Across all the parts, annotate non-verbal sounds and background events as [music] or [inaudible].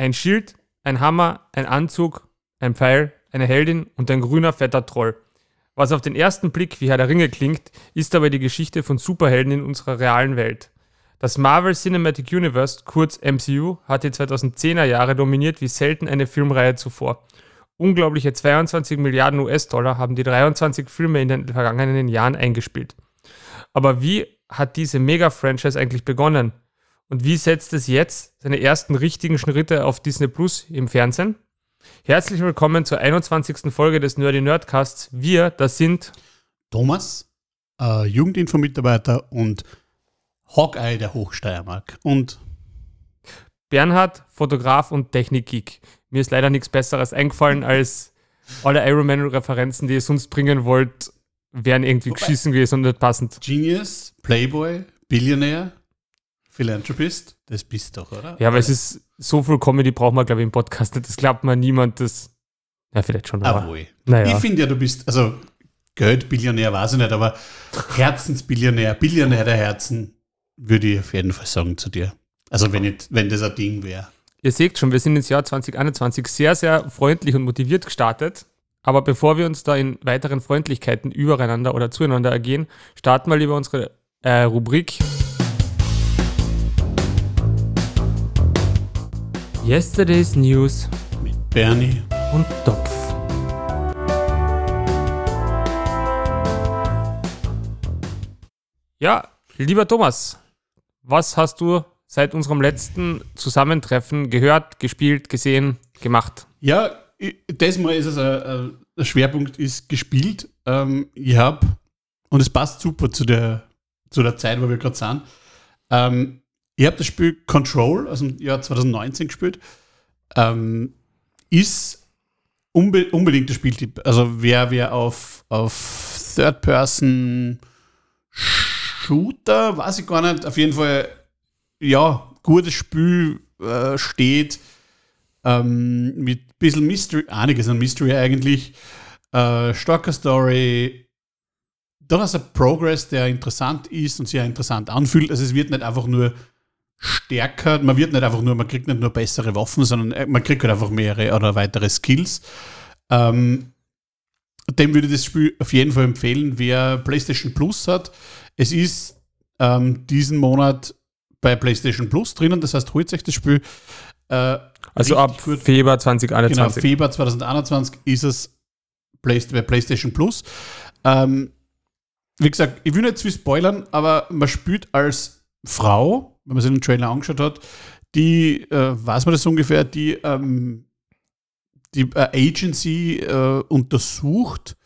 Ein Schild, ein Hammer, ein Anzug, ein Pfeil, eine Heldin und ein grüner fetter Troll. Was auf den ersten Blick wie Herr der Ringe klingt, ist aber die Geschichte von Superhelden in unserer realen Welt. Das Marvel Cinematic Universe, kurz MCU, hat die 2010er Jahre dominiert wie selten eine Filmreihe zuvor. Unglaubliche 22 Milliarden US-Dollar haben die 23 Filme in den vergangenen Jahren eingespielt. Aber wie hat diese Mega-Franchise eigentlich begonnen? Und wie setzt es jetzt seine ersten richtigen Schritte auf Disney Plus im Fernsehen? Herzlich willkommen zur 21. Folge des Nerdy Nerdcasts. Wir, das sind Thomas, äh, Jugendinfo-Mitarbeiter und Hawkeye der Hochsteiermark und Bernhard, Fotograf und Technikgeek. Mir ist leider nichts Besseres eingefallen als alle Iron Man-Referenzen, die ihr sonst bringen wollt, wären irgendwie Wobei- geschissen gewesen und nicht passend. Genius, Playboy, Billionär, Philanthropist. Das bist doch, oder? Ja, aber es ist so viel Comedy braucht man, glaube ich, im Podcast nicht. Das glaubt man niemand, das. Ja, vielleicht schon. Aber, wohl. naja. Ich finde ja, du bist, also Geldbillionär weiß ich nicht, aber Herzensbillionär, Billionär der Herzen, würde ich auf jeden Fall sagen zu dir. Also wenn, ich, wenn das ein Ding wäre. Ihr seht schon, wir sind ins Jahr 2021 sehr, sehr freundlich und motiviert gestartet. Aber bevor wir uns da in weiteren Freundlichkeiten übereinander oder zueinander ergehen, starten wir lieber unsere äh, Rubrik. Yesterday's News Mit Bernie. und Topf. Ja, lieber Thomas, was hast du seit unserem letzten Zusammentreffen gehört, gespielt, gesehen, gemacht? Ja, das Mal ist es ein, ein der Schwerpunkt ist gespielt. Ähm, ich habe, und es passt super zu der, zu der Zeit, wo wir gerade sind. Ähm, ich habe das Spiel Control aus dem Jahr 2019 gespielt. Ähm, ist unbe unbedingt der Spieltipp. Also wer, wer auf, auf Third-Person-Shooter, weiß ich gar nicht, auf jeden Fall, ja, gutes Spiel äh, steht ähm, mit ein bisschen Mystery, einiges an Mystery eigentlich, äh, starker Story, durchaus ein Progress, der interessant ist und sehr interessant anfühlt. Also es wird nicht einfach nur stärker, man wird nicht einfach nur, man kriegt nicht nur bessere Waffen, sondern äh, man kriegt halt einfach mehrere oder weitere Skills. Ähm, dem würde ich das Spiel auf jeden Fall empfehlen, wer PlayStation Plus hat. Es ist ähm, diesen Monat bei PlayStation Plus drinnen, das heißt, holt euch das Spiel. Äh, Also ab gut. Februar Genau, 2021. Februar 2021 ist es bei PlayStation Plus. Ähm, wie gesagt, ich will nicht zu viel spoilern, aber man spielt als Frau, wenn man sich den Trailer angeschaut hat, die, äh, weiß man das ungefähr, die ähm, die äh, Agency äh, untersucht,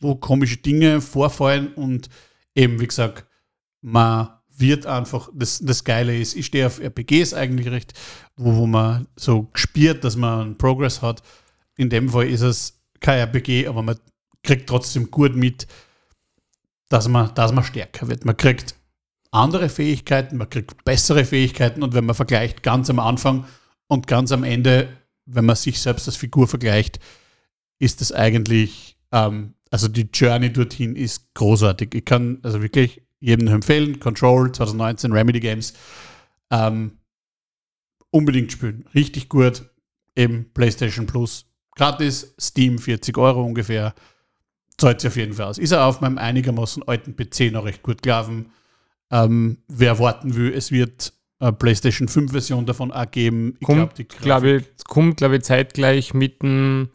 wo komische Dinge vorfallen und eben, wie gesagt, man wird einfach, das, das Geile ist, ich stehe auf RPGs eigentlich recht, wo, wo man so spürt, dass man einen Progress hat. In dem Fall ist es kein RPG, aber man kriegt trotzdem gut mit, dass man, dass man stärker wird. Man kriegt andere Fähigkeiten, man kriegt bessere Fähigkeiten und wenn man vergleicht ganz am Anfang und ganz am Ende, wenn man sich selbst als Figur vergleicht, ist es eigentlich, ähm, also die Journey dorthin ist großartig. Ich kann also wirklich jedem empfehlen, Control 2019 Remedy Games, ähm, unbedingt spielen. Richtig gut. Eben PlayStation Plus. Gratis, Steam 40 Euro ungefähr. Zahlt sich auf jeden Fall aus. Ist er auf meinem einigermaßen alten PC noch recht gut gelaufen. Ähm, wer warten will, es wird eine PlayStation 5 Version davon auch geben. Ich Kommt, glaube ich, kommt, glaube ich, zeitgleich mit dem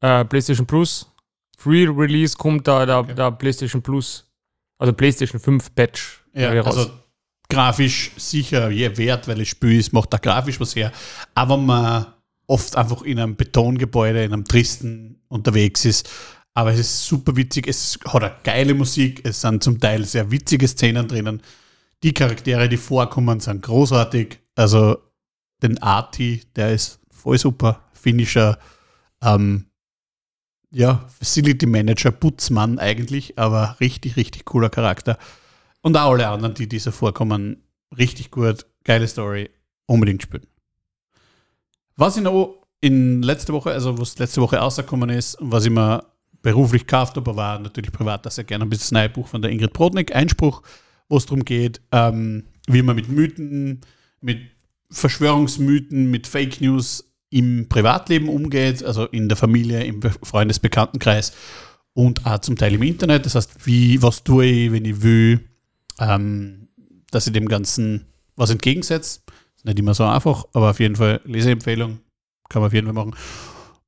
äh, PlayStation Plus. Free Release kommt da der, Okay. der PlayStation Plus, also PlayStation 5 Patch. Ja, also grafisch sicher je wert, weil es Spiel ist, macht da grafisch was her. Aber man oft einfach in einem Betongebäude, in einem Tristen unterwegs ist. Aber es ist super witzig, es hat eine geile Musik, es sind zum Teil sehr witzige Szenen drinnen. Die Charaktere, die vorkommen, sind großartig. Also den Arti, der ist voll super. Finnischer, ähm, ja, Facility Manager, Putzmann eigentlich, aber richtig, richtig cooler Charakter. Und auch alle anderen, die diese vorkommen, richtig gut, geile Story, unbedingt spielen. Was ich noch in letzter Woche, also was letzte Woche rausgekommen ist und was ich mir beruflich gekauft habe, war natürlich privat das sehr gerne ein bisschen das neue Buch von der Ingrid Brodnik, Einspruch, wo es darum geht, ähm, wie man mit Mythen, mit Verschwörungsmythen, mit Fake News im Privatleben umgeht, also in der Familie, im Freundesbekanntenkreis und auch zum Teil im Internet. Das heißt, wie, was tue ich, wenn ich will, ähm, dass ich dem Ganzen was entgegensetze. Ist nicht immer so einfach, aber auf jeden Fall Leseempfehlung kann man auf jeden Fall machen.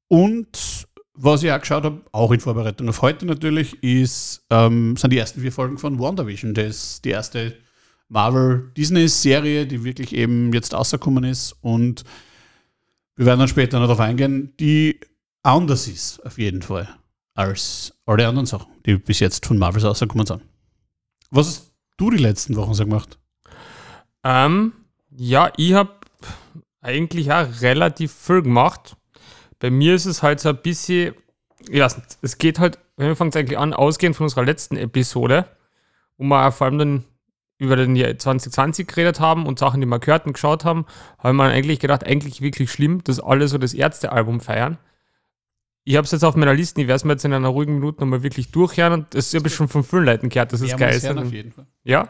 Und was ich auch geschaut habe, auch in Vorbereitung auf heute natürlich, ist, ähm, sind die ersten vier Folgen von WandaVision. Das ist die erste Marvel-Disney-Serie, die wirklich eben jetzt rausgekommen ist. Und wir werden dann später noch darauf eingehen, die anders ist, auf jeden Fall, als alle anderen Sachen, die bis jetzt von Marvel rausgekommen sind. Was hast du die letzten Wochen so gemacht? Ähm, ja, ich habe eigentlich auch relativ viel gemacht. Bei mir ist es halt so ein bisschen, nicht, es geht halt, wenn wir fangen es eigentlich an, ausgehend von unserer letzten Episode, wo wir vor allem dann über den Jahr 2020 geredet haben und Sachen, die wir gehört und geschaut haben, haben wir eigentlich gedacht, eigentlich wirklich schlimm, dass alle so das Ärzte-Album feiern. Ich habe es jetzt auf meiner Liste, ich werde es mir jetzt in einer ruhigen Minute nochmal wirklich durchhören und das habe ich schon von vielen Leuten gehört, das ist geil ist. Ja,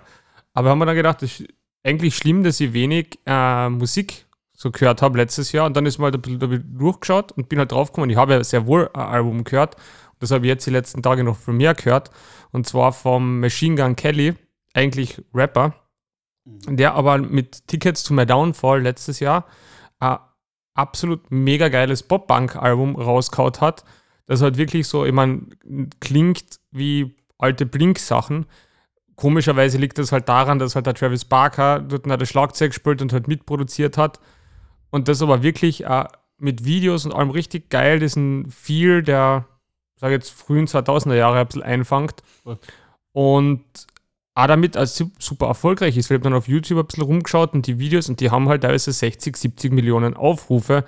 aber haben wir dann gedacht, das ist eigentlich schlimm, dass ich wenig äh, Musik so gehört habe letztes Jahr. Und dann ist mal halt ein bisschen durchgeschaut und bin halt draufgekommen, ich habe ja sehr wohl ein Album gehört. Und das habe ich jetzt die letzten Tage noch viel mehr gehört. Und zwar vom Machine Gun Kelly, eigentlich Rapper, mhm. der aber mit Tickets to My Downfall letztes Jahr ein absolut mega geiles Pop-Punk-Album rausgehaut hat, das halt wirklich so, ich meine, klingt wie alte Blink-Sachen, komischerweise liegt das halt daran, dass halt der Travis Barker dort noch das Schlagzeug gespielt und halt mitproduziert hat und das aber wirklich äh, mit Videos und allem richtig geil diesen Feel der, sage jetzt, frühen 2000er Jahre ein bisschen einfangt. Und auch damit als super erfolgreich ist. Wir haben dann auf YouTube ein bisschen rumgeschaut und die Videos und die haben halt teilweise 60, 70 Millionen Aufrufe.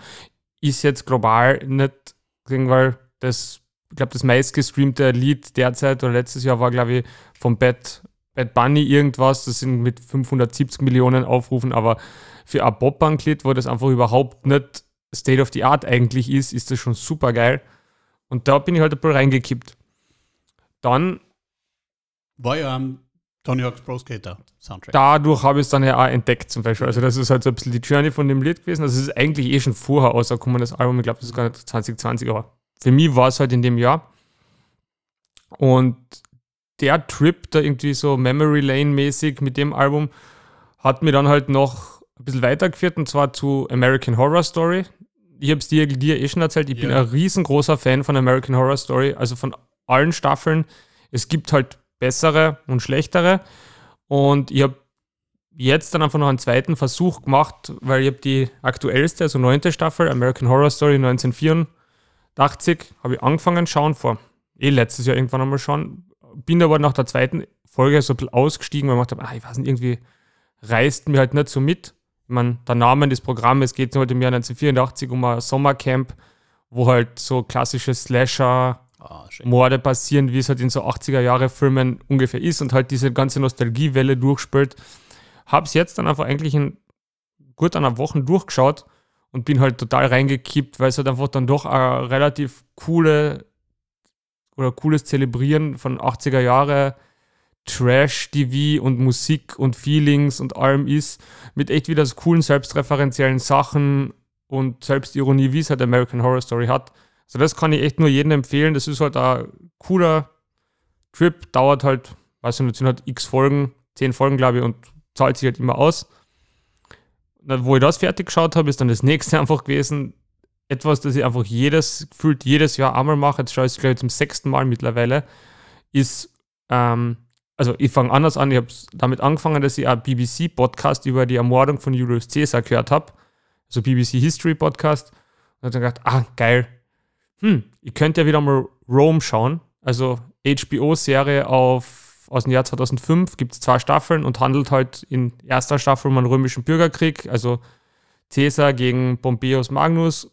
Ist jetzt global nicht, weil das, ich glaube, das meistgestreamte Lied derzeit oder letztes Jahr war, glaube ich, vom Bad, Bad Bunny irgendwas. Das sind mit 570 Millionen Aufrufen, aber für ein Pop-Punk-Lied, wo das einfach überhaupt nicht State of the Art eigentlich ist, ist das schon super geil. Und da bin ich halt ein bisschen reingekippt. Dann. War ja am Tony Hawk's Pro Skater Soundtrack. Dadurch habe ich es dann ja auch entdeckt, zum Beispiel. Also, das ist halt so ein bisschen die Journey von dem Lied gewesen. Also, es ist eigentlich eh schon vorher rausgekommen, das Album. Ich glaube, das ist gar nicht 2020, aber für mich war es halt in dem Jahr. Und der Trip da irgendwie so Memory Lane mäßig mit dem Album hat mir dann halt noch ein bisschen weitergeführt und zwar zu American Horror Story. Ich habe es dir, dir eh schon erzählt, ich ja. bin ein riesengroßer Fan von American Horror Story, also von allen Staffeln. Es gibt halt bessere und schlechtere und ich habe jetzt dann einfach noch einen zweiten Versuch gemacht, weil ich habe die aktuellste, also neunte Staffel, American Horror Story 1984, habe ich angefangen schauen vor, eh letztes Jahr irgendwann einmal schauen, bin aber nach der zweiten Folge so ein bisschen ausgestiegen, weil ich gedacht habe, ah, ich weiß nicht, irgendwie reißt mir halt nicht so mit ich meine, der Name des Programmes geht heute im Jahr 1984 um ein Sommercamp, wo halt so klassische Slasher-Morde ah, passieren, wie es halt in so 80er-Jahre-Filmen ungefähr ist und halt diese ganze Nostalgiewelle durchspielt. Hab's jetzt dann einfach eigentlich in gut einer Woche durchgeschaut und bin halt total reingekippt, weil es halt einfach dann doch eine relativ coole oder cooles Zelebrieren von 80er Jahre Trash-TV und Musik und Feelings und allem ist, mit echt wieder so coolen selbstreferenziellen Sachen und Selbstironie, wie es halt American Horror Story hat. Also das kann ich echt nur jedem empfehlen. Das ist halt ein cooler Trip, dauert halt, weiß ich nicht, sind halt x Folgen, zehn Folgen, glaube ich, und zahlt sich halt immer aus. Wo ich das fertig geschaut habe, ist dann das nächste [laughs] einfach gewesen. Etwas, das ich einfach jedes, gefühlt jedes Jahr einmal mache, jetzt schaue ich es, glaube ich, zum sechsten Mal mittlerweile, ist ähm, also ich fange anders an, ich habe damit angefangen, dass ich einen BBC-Podcast über die Ermordung von Julius Caesar gehört habe, also BBC History Podcast, und dann gedacht, ah, geil, hm, ich könnte ja wieder mal Rome schauen, also HBO-Serie aus dem Jahr 2005, gibt es zwei Staffeln und handelt halt in erster Staffel um einen römischen Bürgerkrieg, also Caesar gegen Pompeius Magnus,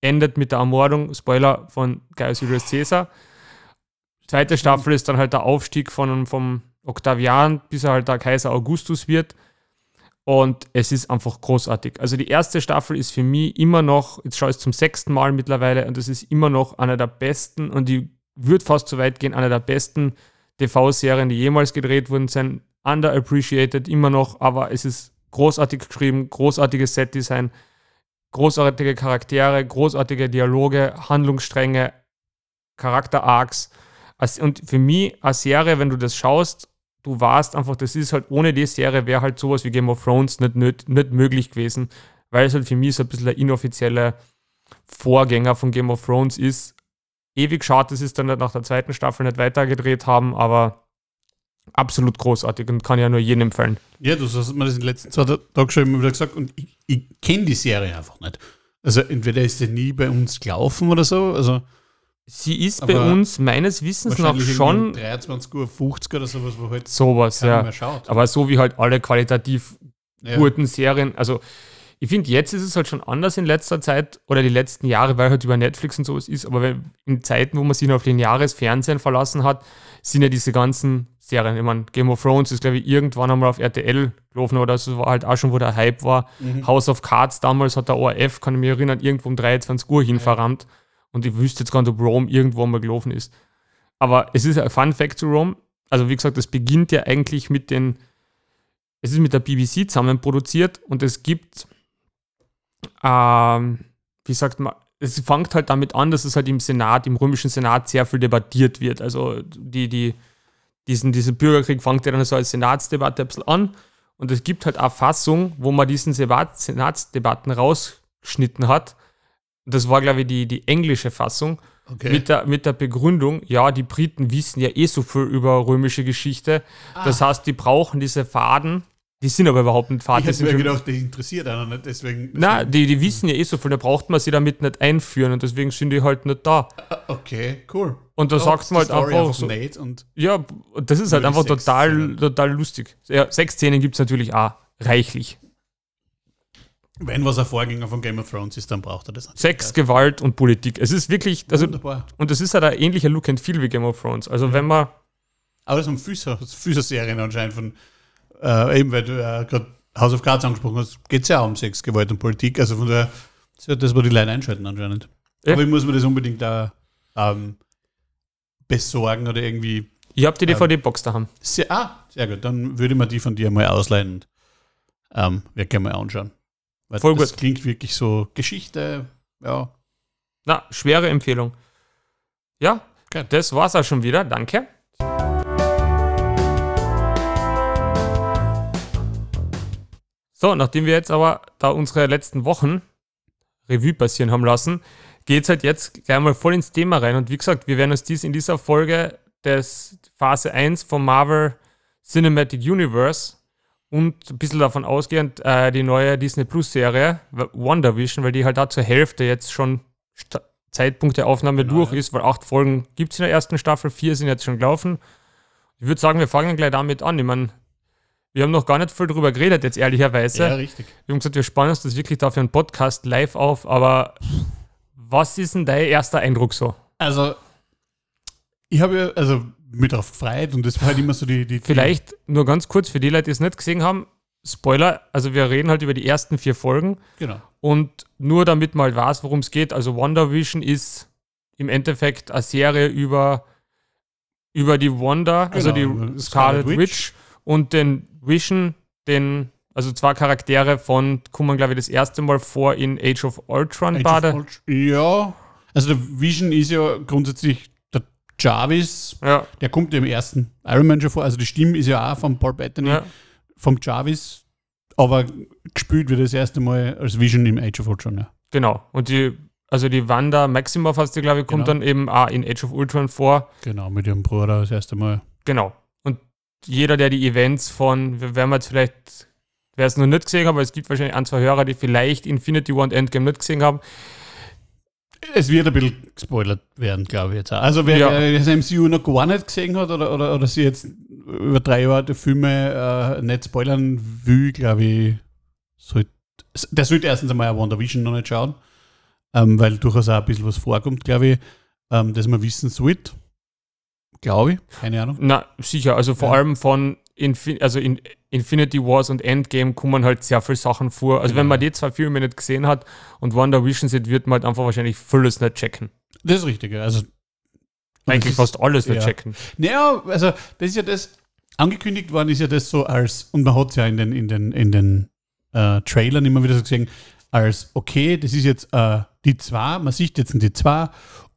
endet mit der Ermordung, Spoiler, von Gaius Julius Caesar Zweite Staffel ist dann halt der Aufstieg von, vom Octavian, bis er halt der Kaiser Augustus wird. Und es ist einfach großartig. Also die erste Staffel ist für mich immer noch, jetzt schaue ich es zum sechsten Mal mittlerweile, und es ist immer noch einer der besten, und die wird fast so weit gehen, einer der besten TV-Serien, die jemals gedreht wurden, sind underappreciated immer noch, aber es ist großartig geschrieben, großartiges Setdesign, großartige Charaktere, großartige Dialoge, Handlungsstränge, Charakter-Arcs. Und für mich eine Serie, wenn du das schaust, du warst einfach, das ist halt ohne die Serie wäre halt sowas wie Game of Thrones nicht, nicht, nicht möglich gewesen, weil es halt für mich so ein bisschen ein inoffizieller Vorgänger von Game of Thrones ist. Ewig schade, dass sie es dann nach der zweiten Staffel nicht weitergedreht haben, aber absolut großartig und kann ja nur jedem empfehlen. Ja, du hast mir das in den letzten zwei Tagen schon immer wieder gesagt und ich, ich kenne die Serie einfach nicht. Also entweder ist sie nie bei uns gelaufen oder so, also Sie ist bei uns meines Wissens noch schon 23 Uhr 50 oder sowas, wo halt sowas, ja. Aber so wie halt alle qualitativ ja. guten Serien, also ich finde, jetzt ist es halt schon anders in letzter Zeit oder die letzten Jahre, weil halt über Netflix und sowas ist, aber wenn, in Zeiten, wo man sich noch auf lineares Fernsehen verlassen hat, sind ja diese ganzen Serien. Ich meine, Game of Thrones ist, glaube ich, irgendwann einmal auf RTL gelaufen oder so war halt auch schon, wo der Hype war. Mhm. House of Cards damals hat der ORF, kann ich mich erinnern, irgendwo um 23 Uhr hin verrammt. Und ich wüsste jetzt gar nicht, ob Rome irgendwo mal gelaufen ist. Aber es ist ein Fun Fact zu Rome. Also, wie gesagt, das beginnt ja eigentlich mit den. Es ist mit der BBC zusammen produziert und es gibt ähm, wie sagt man, es fängt halt damit an, dass es halt im Senat, im römischen Senat sehr viel debattiert wird. Also die, die, diesen, dieser Bürgerkrieg fängt ja dann so als Senatsdebatte ein bisschen an. Und es gibt halt eine Fassung, wo man diesen Senatsdebatten rausgeschnitten hat. Das war, glaube ich, die, die englische Fassung. Okay. Mit, der, mit der Begründung, ja, die Briten wissen ja eh so viel über römische Geschichte. Ah. Das heißt, die brauchen diese Faden, die sind aber überhaupt nicht Vater. Ich hätte mir gedacht, die interessiert einer nicht, deswegen. Nein, die, die wissen ja eh so viel, da braucht man sie damit nicht einführen und deswegen sind die halt nicht da. Ah, okay, cool. Und da oh, sagt man halt einfach, so. Und ja, das ist halt einfach total, total lustig. Ja, sechs Szenen gibt es natürlich auch reichlich. Wenn was ein Vorgänger von Game of Thrones ist, dann braucht er das. Sex, Gewalt und Politik. Es ist wirklich, also, Wunderbar. und das ist halt ein ähnlicher Look and Feel wie Game of Thrones. Also, ja. wenn man. Aber das sind Füßer-Serien anscheinend von äh, eben, weil du äh, gerade House of Cards angesprochen hast, geht es ja auch um Sex, Gewalt und Politik. Also von daher, das, wo die Leute einschalten anscheinend. Ja. Aber ich muss mir das unbedingt da ähm, besorgen oder irgendwie. Ich habe die DVD-Box ähm, daheim. Sehr, ah, sehr gut. Dann würde man die von dir mal ausleihen und ähm, wir können mal anschauen. Weil Voll das gut. klingt wirklich so Geschichte, ja. Na, schwere Empfehlung. Ja, okay. das war's auch schon wieder. Danke. So, nachdem wir jetzt aber da unsere letzten Wochen Revue passieren haben lassen, geht es halt jetzt gleich mal voll ins Thema rein. Und wie gesagt, wir werden uns dies in dieser Folge des Phase 1 vom Marvel Cinematic Universe und ein bisschen davon ausgehend äh, die neue Disney Plus Serie WandaVision, weil die halt da zur Hälfte jetzt schon St Zeitpunkt der Aufnahme genau, durch ja. ist, weil acht Folgen gibt es in der ersten Staffel, vier sind jetzt schon gelaufen. Ich würde sagen, wir fangen gleich damit an. Ich meine, wir haben noch gar nicht viel darüber geredet, jetzt ehrlicherweise. Ja, richtig. Wir haben gesagt, wir spannen uns das wirklich dafür einen Podcast live auf, aber was ist denn dein erster Eindruck so? Also, ich habe ja, also mit drauf gefreut und das war halt immer so die, die. Vielleicht nur ganz kurz für die Leute, die es nicht gesehen haben: Spoiler, also wir reden halt über die ersten vier Folgen. Genau. Und nur damit man halt weiß, worum es geht. Also, WandaVision ist im Endeffekt eine Serie über, über die Wanda, also genau, also die Scarlet, Scarlet Witch. Witch und den Vision, den, also zwei Charaktere von, kommen glaube ich das erste Mal vor in Age of Ultron beide. Ja, also der Vision ist ja grundsätzlich Jarvis, ja. der kommt ja im ersten Iron Man schon vor, also die Stimme ist ja auch von Paul Bettany, ja. vom Jarvis, aber gespielt wird das erste Mal als Vision im Age of Ultron, ja. Genau, und die also die Wanda Maximoff, hast du, glaube ich, kommt genau. dann eben auch in Age of Ultron vor. Genau, mit ihrem Bruder das erste Mal. Genau jeder, der die Events von, wir werden jetzt vielleicht, wer es noch nicht gesehen hat, aber es gibt wahrscheinlich ein, zwei Hörer, die vielleicht Infinity War und Endgame nicht gesehen haben. Es wird ein bisschen gespoilert werden, glaube ich jetzt auch. Also wer, ja. wer das MCU noch gar nicht gesehen hat oder, oder, oder sie jetzt über drei Jahre die Filme äh, nicht spoilern will, glaube ich, sollte, der sollte erstens einmal ein WandaVision noch nicht schauen, ähm, weil durchaus auch ein bisschen was vorkommt, glaube ich, ähm, dass man wissen sollte. Glaube ich. Keine Ahnung. Na, sicher. Also vor ja. allem von Infin also in Infinity Wars und Endgame kommen halt sehr viele Sachen vor. Also ja. wenn man die zwei Filme nicht gesehen hat und WandaVision sieht, wird man halt einfach wahrscheinlich vieles nicht checken. Das ist richtig. Also eigentlich ist, fast alles nicht ja. checken. Naja, also das ist ja das, angekündigt worden ist ja das so als, und man hat es ja in den, in den, in den äh, Trailern immer wieder so gesehen, als okay, das ist jetzt äh, die zwei, man sieht jetzt die zwei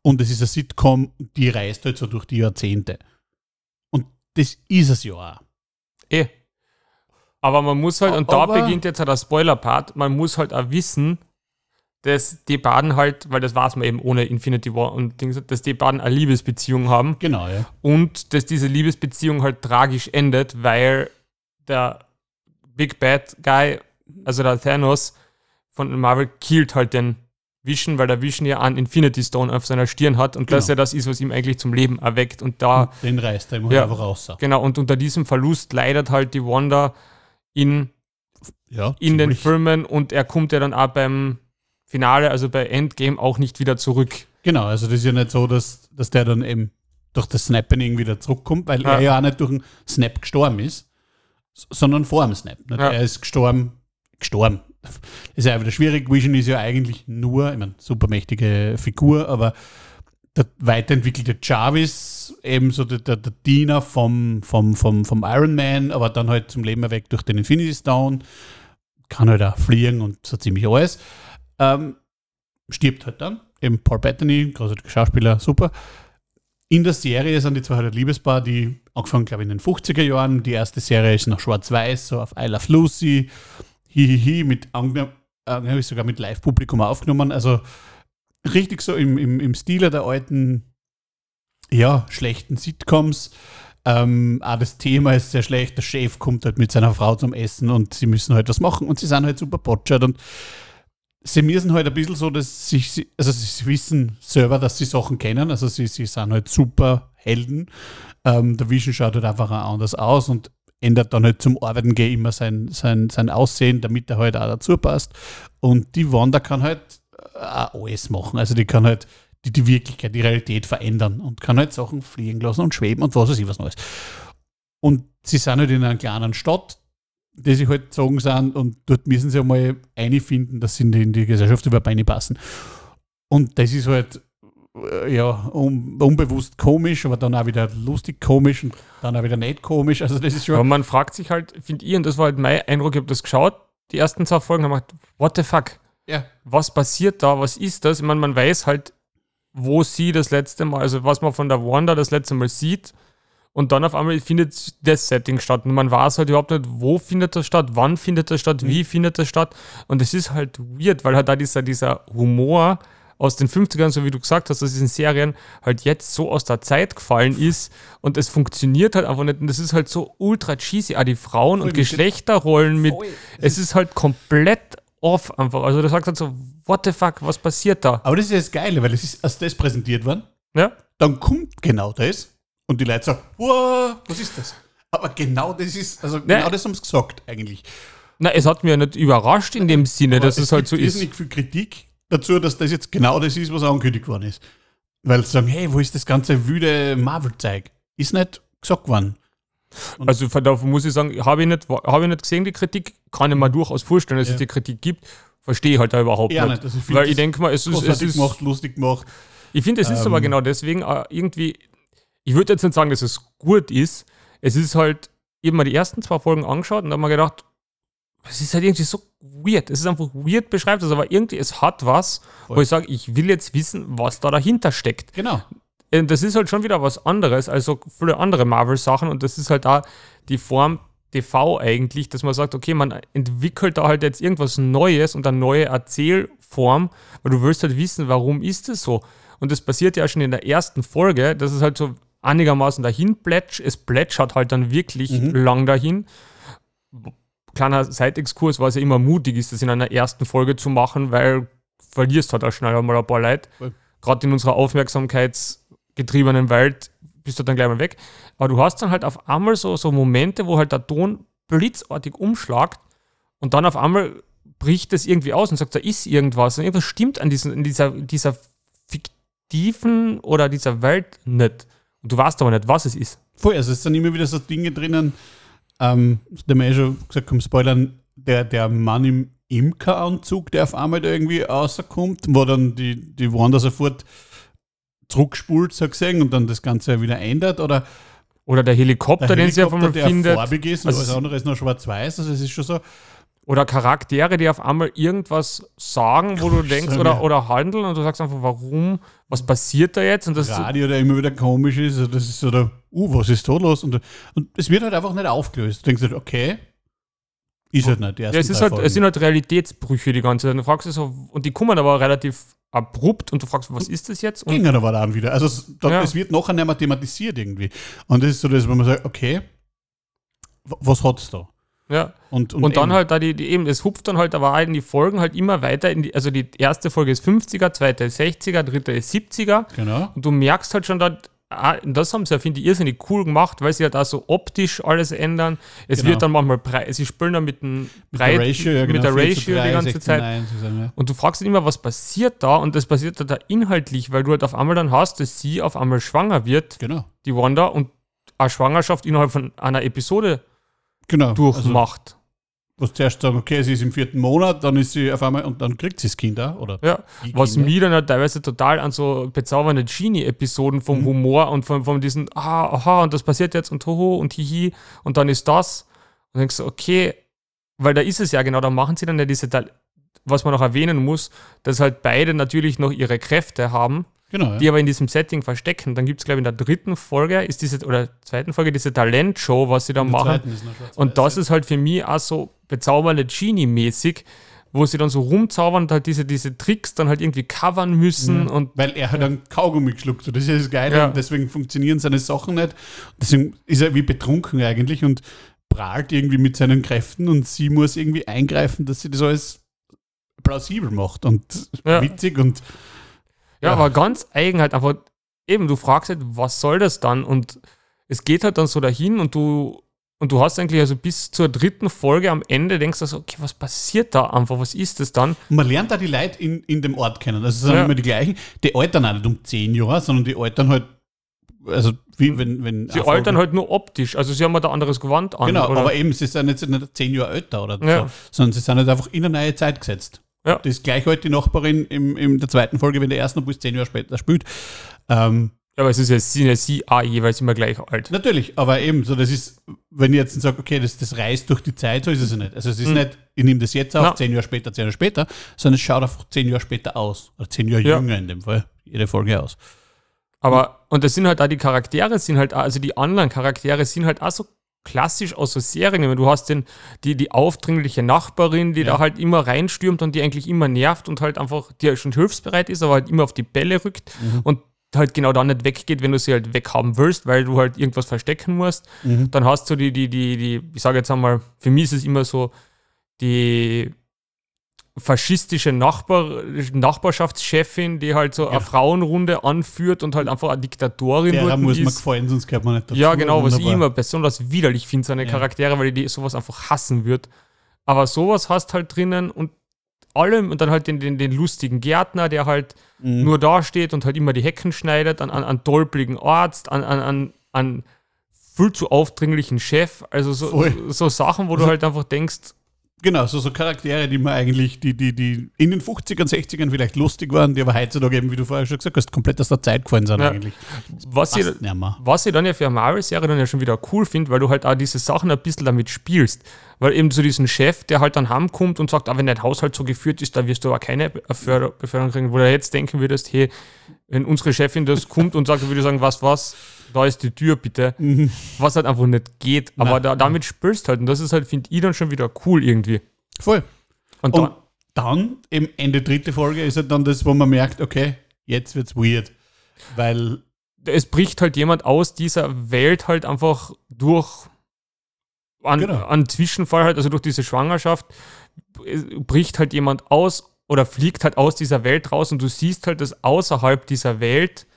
und es ist eine Sitcom, die reist halt so durch die Jahrzehnte. Und das ist es ja auch. Eh. Aber man muss halt, und da Aber- beginnt jetzt halt der Spoiler-Part, man muss halt auch wissen, dass die beiden halt, weil das weiß man eben ohne Infinity War und Dings, dass die beiden eine Liebesbeziehung haben Genau, ja. und dass diese Liebesbeziehung halt tragisch endet, weil der Big Bad Guy, also der Thanos von Marvel, killt halt den Vision, weil der Vision ja einen Infinity Stone auf seiner Stirn hat und das Genau. ja das ist, was ihm eigentlich zum Leben erweckt und da Den reißt er immer Ja. einfach raus. Genau, und unter diesem Verlust leidet halt die Wanda in, Ja, in den. Filmen und er kommt ja dann auch beim Finale, also bei Endgame, auch nicht wieder zurück. Genau, also das ist ja nicht so, dass, dass der dann eben durch das Snapping wieder zurückkommt, weil Ja. er ja auch nicht durch den Snap gestorben ist, sondern vor dem Snap. Ja. Er ist gestorben, gestorben. Ist ja wieder schwierig. Vision ist ja eigentlich nur, ich meine, supermächtige Figur, aber der weiterentwickelte Jarvis, ebenso der, der, der Diener vom, vom, vom, vom Iron Man, aber dann halt zum Leben erweckt durch den Infinity Stone, kann halt auch fliegen und so ziemlich alles. Ähm, stirbt halt dann. Eben Paul Bettany, großartiger Schauspieler, super. In der Serie sind die zwei halt ein Liebespaar, die angefangen, glaube ich, in den 50er Jahren. Die erste Serie ist noch schwarz-weiß, so auf I Love Lucy, hihihi, mit angenommen, äh, sogar mit Live-Publikum aufgenommen. Also richtig so im, im, im Stile der alten, ja, schlechten Sitcoms. Ähm, auch das Thema ist sehr schlecht. Der Chef kommt halt mit seiner Frau zum Essen und sie müssen halt was machen und sie sind halt super botschert und sie müssen halt ein bisschen so, dass sie, also sie wissen selber, dass sie Sachen kennen, also sie, sie sind halt super Helden. Ähm, der Vision schaut halt einfach auch anders aus und ändert dann halt zum Arbeiten gehen immer sein, sein, sein Aussehen, damit er halt auch dazu passt. Und die Wanda kann halt äh, auch alles machen. Also die kann halt die, die Wirklichkeit, die Realität verändern und kann halt Sachen fliegen lassen und schweben und was weiß ich was Neues. Und sie sind halt in einer kleinen Stadt, die sie halt sagen sind und dort müssen sie einmal einfinden, dass sie in die, in die Gesellschaft überhaupt reinpassen. Und das ist halt äh, ja, un, unbewusst komisch, aber dann auch wieder lustig komisch und dann auch wieder nicht komisch. Also das ist schon Aber man fragt sich halt, finde ich, und das war halt mein Eindruck, ich habe das geschaut, die ersten zwei Folgen, haben gedacht, what the fuck? ja, Was passiert da? Was ist das? Ich meine, man weiß halt, wo sie das letzte Mal, also was man von der Wanda das letzte Mal sieht. Und dann auf einmal findet das Setting statt. Und man weiß halt überhaupt nicht, wo findet das statt, wann findet das statt, wie findet das statt. Und es ist halt weird, weil halt da dieser, dieser Humor aus den 50ern, so wie du gesagt hast, aus diesen Serien halt jetzt so aus der Zeit gefallen ist und es funktioniert halt einfach nicht. Und das ist halt so ultra cheesy. Auch die Frauen und Geschlechterrollen mit, Voll. es ist halt komplett off einfach. Also du sagst halt so, what the fuck, was passiert da? aber das ist ja das Geile, weil es ist als das präsentiert worden, Ja? dann kommt genau das und die Leute sagen, wow, was ist das? Aber genau das ist, also genau das haben sie gesagt eigentlich. Na, es hat mich ja nicht überrascht in dem Sinne, dass Aber es, halt so gibt ist. irrsinnig viel Kritik dazu, dass das jetzt genau das ist, was angekündigt worden ist. Weil sie sagen, hey, wo ist das ganze wüde Marvel-Zeug? Ist nicht gesagt worden. Also von davon muss ich sagen, habe ich, nicht, hab ich nicht gesehen, die Kritik. Kann ich mir durchaus vorstellen, dass Ja. es die Kritik gibt. Verstehe ich halt da überhaupt Ja, nicht. Also ich Weil ich denke mal, es ist, es ist gemacht, lustig gemacht. Ich finde, es ist Ähm, aber genau deswegen äh, irgendwie, ich würde jetzt nicht sagen, dass es gut ist. Es ist halt, ich habe mir die ersten zwei Folgen angeschaut und habe mir gedacht, es ist halt irgendwie so weird. Es ist einfach weird, beschreibt es, aber irgendwie, es hat was, wo Voll. ich sage, ich will jetzt wissen, was da dahinter steckt. Genau. Äh, Das ist halt schon wieder was anderes als so viele andere Marvel-Sachen und das ist halt da die Form TV eigentlich, dass man sagt, okay, man entwickelt da halt jetzt irgendwas Neues und eine neue Erzählform, weil du willst halt wissen, warum ist es so? Und das passiert ja schon in der ersten Folge, dass es halt so einigermaßen dahin plätsch, es plätschert halt dann wirklich Mhm. lang dahin. Kleiner Seitexkurs, was ja immer mutig ist, das in einer ersten Folge zu machen, weil verlierst halt auch schnell mal ein paar Leute. Gerade in unserer aufmerksamkeitsgetriebenen Welt bist du dann gleich mal weg. Aber du hast dann halt auf einmal so, so Momente, wo halt der Ton blitzartig umschlagt und dann auf einmal bricht es irgendwie aus und sagt, da ist irgendwas und irgendwas stimmt an diesen, in dieser, dieser fiktiven oder dieser Welt nicht. Und du weißt aber nicht, was es ist. Voll, also es sind immer wieder so Dinge drinnen, ähm, eh schon gesagt haben, Spoilern, der, der Mann im Imkeranzug, der auf einmal da irgendwie rauskommt, wo dann die, die Wanda sofort zurückspult, so gesehen, und dann das Ganze wieder ändert, oder Oder der Helikopter, der den sie auf einmal findet. farbig ist Also alles es- andere ist noch schwarz-weiß, also es ist schon so, oder Charaktere, die auf einmal irgendwas sagen, wo du denkst, oder, ja. oder handeln und du sagst einfach, warum, was passiert da jetzt? Und das Radio, der immer wieder komisch ist. Das ist so der, uh, was ist da los? Und, und es wird halt einfach nicht aufgelöst. Du denkst halt, okay, ist halt nicht. Die ja, es, ist halt, Folgen. es sind halt Realitätsbrüche die ganze Zeit. Und du fragst dich so, und die kommen aber relativ abrupt und du fragst, was ist das jetzt? Und Gingen aber dann wieder. Also es, da, Ja. es wird nachher nicht mehr thematisiert irgendwie. Und das ist so das, wenn man sagt, okay, was hat's da? ja. Und, Und, dann eben, halt da die, die eben, es hupft dann halt aber auch in die Folgen halt immer weiter in die, also die erste Folge ist 50er, zweite ist 60er, dritte ist 70er. Genau. Und du merkst halt schon da, das haben sie ja, finde ich, irrsinnig cool gemacht, weil sie halt auch so optisch alles ändern. Es Genau. wird dann manchmal breit, sie spielen dann mit dem Mit Breit, der Ratio, ja, mit genau, der 4 zu Ratio 3, die ganze 16, Zeit. 1, ja. Und du fragst dich immer, was passiert da? Und das passiert da inhaltlich, weil du halt auf einmal dann hast, dass sie auf einmal schwanger wird, Genau. die Wanda, und eine Schwangerschaft innerhalb von einer Episode Genau. Also, durchmacht. Was zuerst sagen, okay, sie ist im vierten Monat, dann ist sie auf einmal und dann kriegt sie das Kind auch, oder? ja. Was Kinder. mich dann halt teilweise total an so bezaubernde Genie-Episoden vom Humor und von, von diesen, ah, aha, und das passiert jetzt und hoho und hihi und dann ist das. Und denkst du, okay, weil da ist es ja genau, da machen sie dann ja diese, was man noch erwähnen muss, dass halt beide natürlich noch ihre Kräfte haben, Genau, ja. die aber in diesem Setting verstecken. Dann gibt es, glaube ich, in der dritten Folge, ist diese, oder zweiten Folge, diese Talentshow, was sie da In der machen. Und das ja. ist halt für mich auch so bezaubernde Genie-mäßig, wo sie dann so rumzaubern und halt diese, diese Tricks dann halt irgendwie covern müssen und Weil er halt einen Kaugummi geschluckt hat. Das ist ja das Geile Ja. und deswegen funktionieren seine Sachen nicht. Deswegen ist er wie betrunken eigentlich und prahlt irgendwie mit seinen Kräften und sie muss irgendwie eingreifen, dass sie das alles plausibel macht und Ja. witzig und ja, Ja. aber ganz eigen halt einfach, eben, du fragst halt, was soll das dann? Und es geht halt dann so dahin und du, und du hast eigentlich also bis zur dritten Folge am Ende denkst du so, okay, was passiert da einfach, was ist das dann? Und man lernt da die Leute in, in dem Ort kennen. Also es sind Ja. immer die gleichen. Die altern auch nicht um 10 Jahre, sondern die altern halt, also wie wenn. wenn Sie altern halt nur optisch, also sie haben halt ein anderes Gewand an. Genau, oder? aber eben, sie sind jetzt nicht 10 Jahre älter oder Ja. so, sondern sie sind halt einfach in eine neue Zeit gesetzt. Ja. Das ist gleich halt die Nachbarin im, in der zweiten Folge, wenn der ersten, obwohl es 10 Jahre später spielt. Ähm, ja, aber es ist ja, sind ja sie auch jeweils immer gleich alt. Natürlich, aber eben, so das ist, wenn ich jetzt sage, okay, das, das reist durch die Zeit, so ist es ja nicht. Also es ist Mhm. nicht, ich nehme das jetzt auf, Na. zehn Jahre später, zehn Jahre später, sondern es schaut einfach zehn Jahre später aus. Oder zehn Jahre Ja. jünger in dem Fall, jede Folge aus. Aber, und das sind halt auch die Charaktere, sind halt, auch, also die anderen Charaktere sind halt auch so klassisch aus so Serien. Meine, Du hast den, die, die aufdringliche Nachbarin, die Ja. da halt immer reinstürmt und die eigentlich immer nervt und halt einfach, die halt schon hilfsbereit ist, aber halt immer auf die Bälle rückt Mhm. und halt genau dann nicht weggeht, wenn du sie halt weghaben willst, weil du halt irgendwas verstecken musst. Mhm. Dann hast du die, die, die, die, ich sage jetzt einmal, für mich ist es immer so, die faschistische Nachbar, Nachbarschaftschefin, die halt so Ja. eine Frauenrunde anführt und halt einfach eine Diktatorin Derer dort muss man gefallen, sonst gehört man nicht dazu. Ja, genau, was ich Wunderbar. immer besonders widerlich finde, seine Ja. Charaktere, weil die sowas einfach hassen wird. Aber sowas hast halt drinnen und allem und dann halt den, den, den lustigen Gärtner, der halt Mhm. nur da steht und halt immer die Hecken schneidet, an, an, an dolpligen Arzt, an, an, an, an viel zu aufdringlichen Chef. Also so, Voll. so Sachen, wo du Also- halt einfach denkst, Genau, so, so Charaktere, die man eigentlich, die, die, die in den 50ern, 60ern vielleicht lustig waren, die aber heutzutage eben, wie du vorher schon gesagt hast, komplett aus der Zeit gefallen sind Ja. eigentlich. was ich, was ich dann ja für eine Marvel-Serie dann ja schon wieder cool finde, weil du halt auch diese Sachen ein bisschen damit spielst. Weil eben so diesen Chef, der halt dann heimkommt und sagt, ah, wenn dein Haushalt so geführt ist, dann wirst du aber keine Beförder- Beförderung kriegen, wo du jetzt denken würdest, hey, wenn unsere Chefin das kommt und sagt, würde ich sagen, was, was, da ist die Tür bitte. Mhm. Was halt einfach nicht geht. Aber da, damit spielst halt und das ist halt, finde ich, dann schon wieder cool irgendwie. Voll. Und, Und dann, eben Ende dritte Folge, ist halt dann das, wo man merkt, okay, jetzt wird's weird. Weil, es bricht halt jemand aus dieser Welt halt einfach durch an, Genau. an Zwischenfall halt, also durch diese Schwangerschaft, äh, bricht halt jemand aus oder fliegt halt aus dieser Welt raus und du siehst halt, dass außerhalb dieser Welt,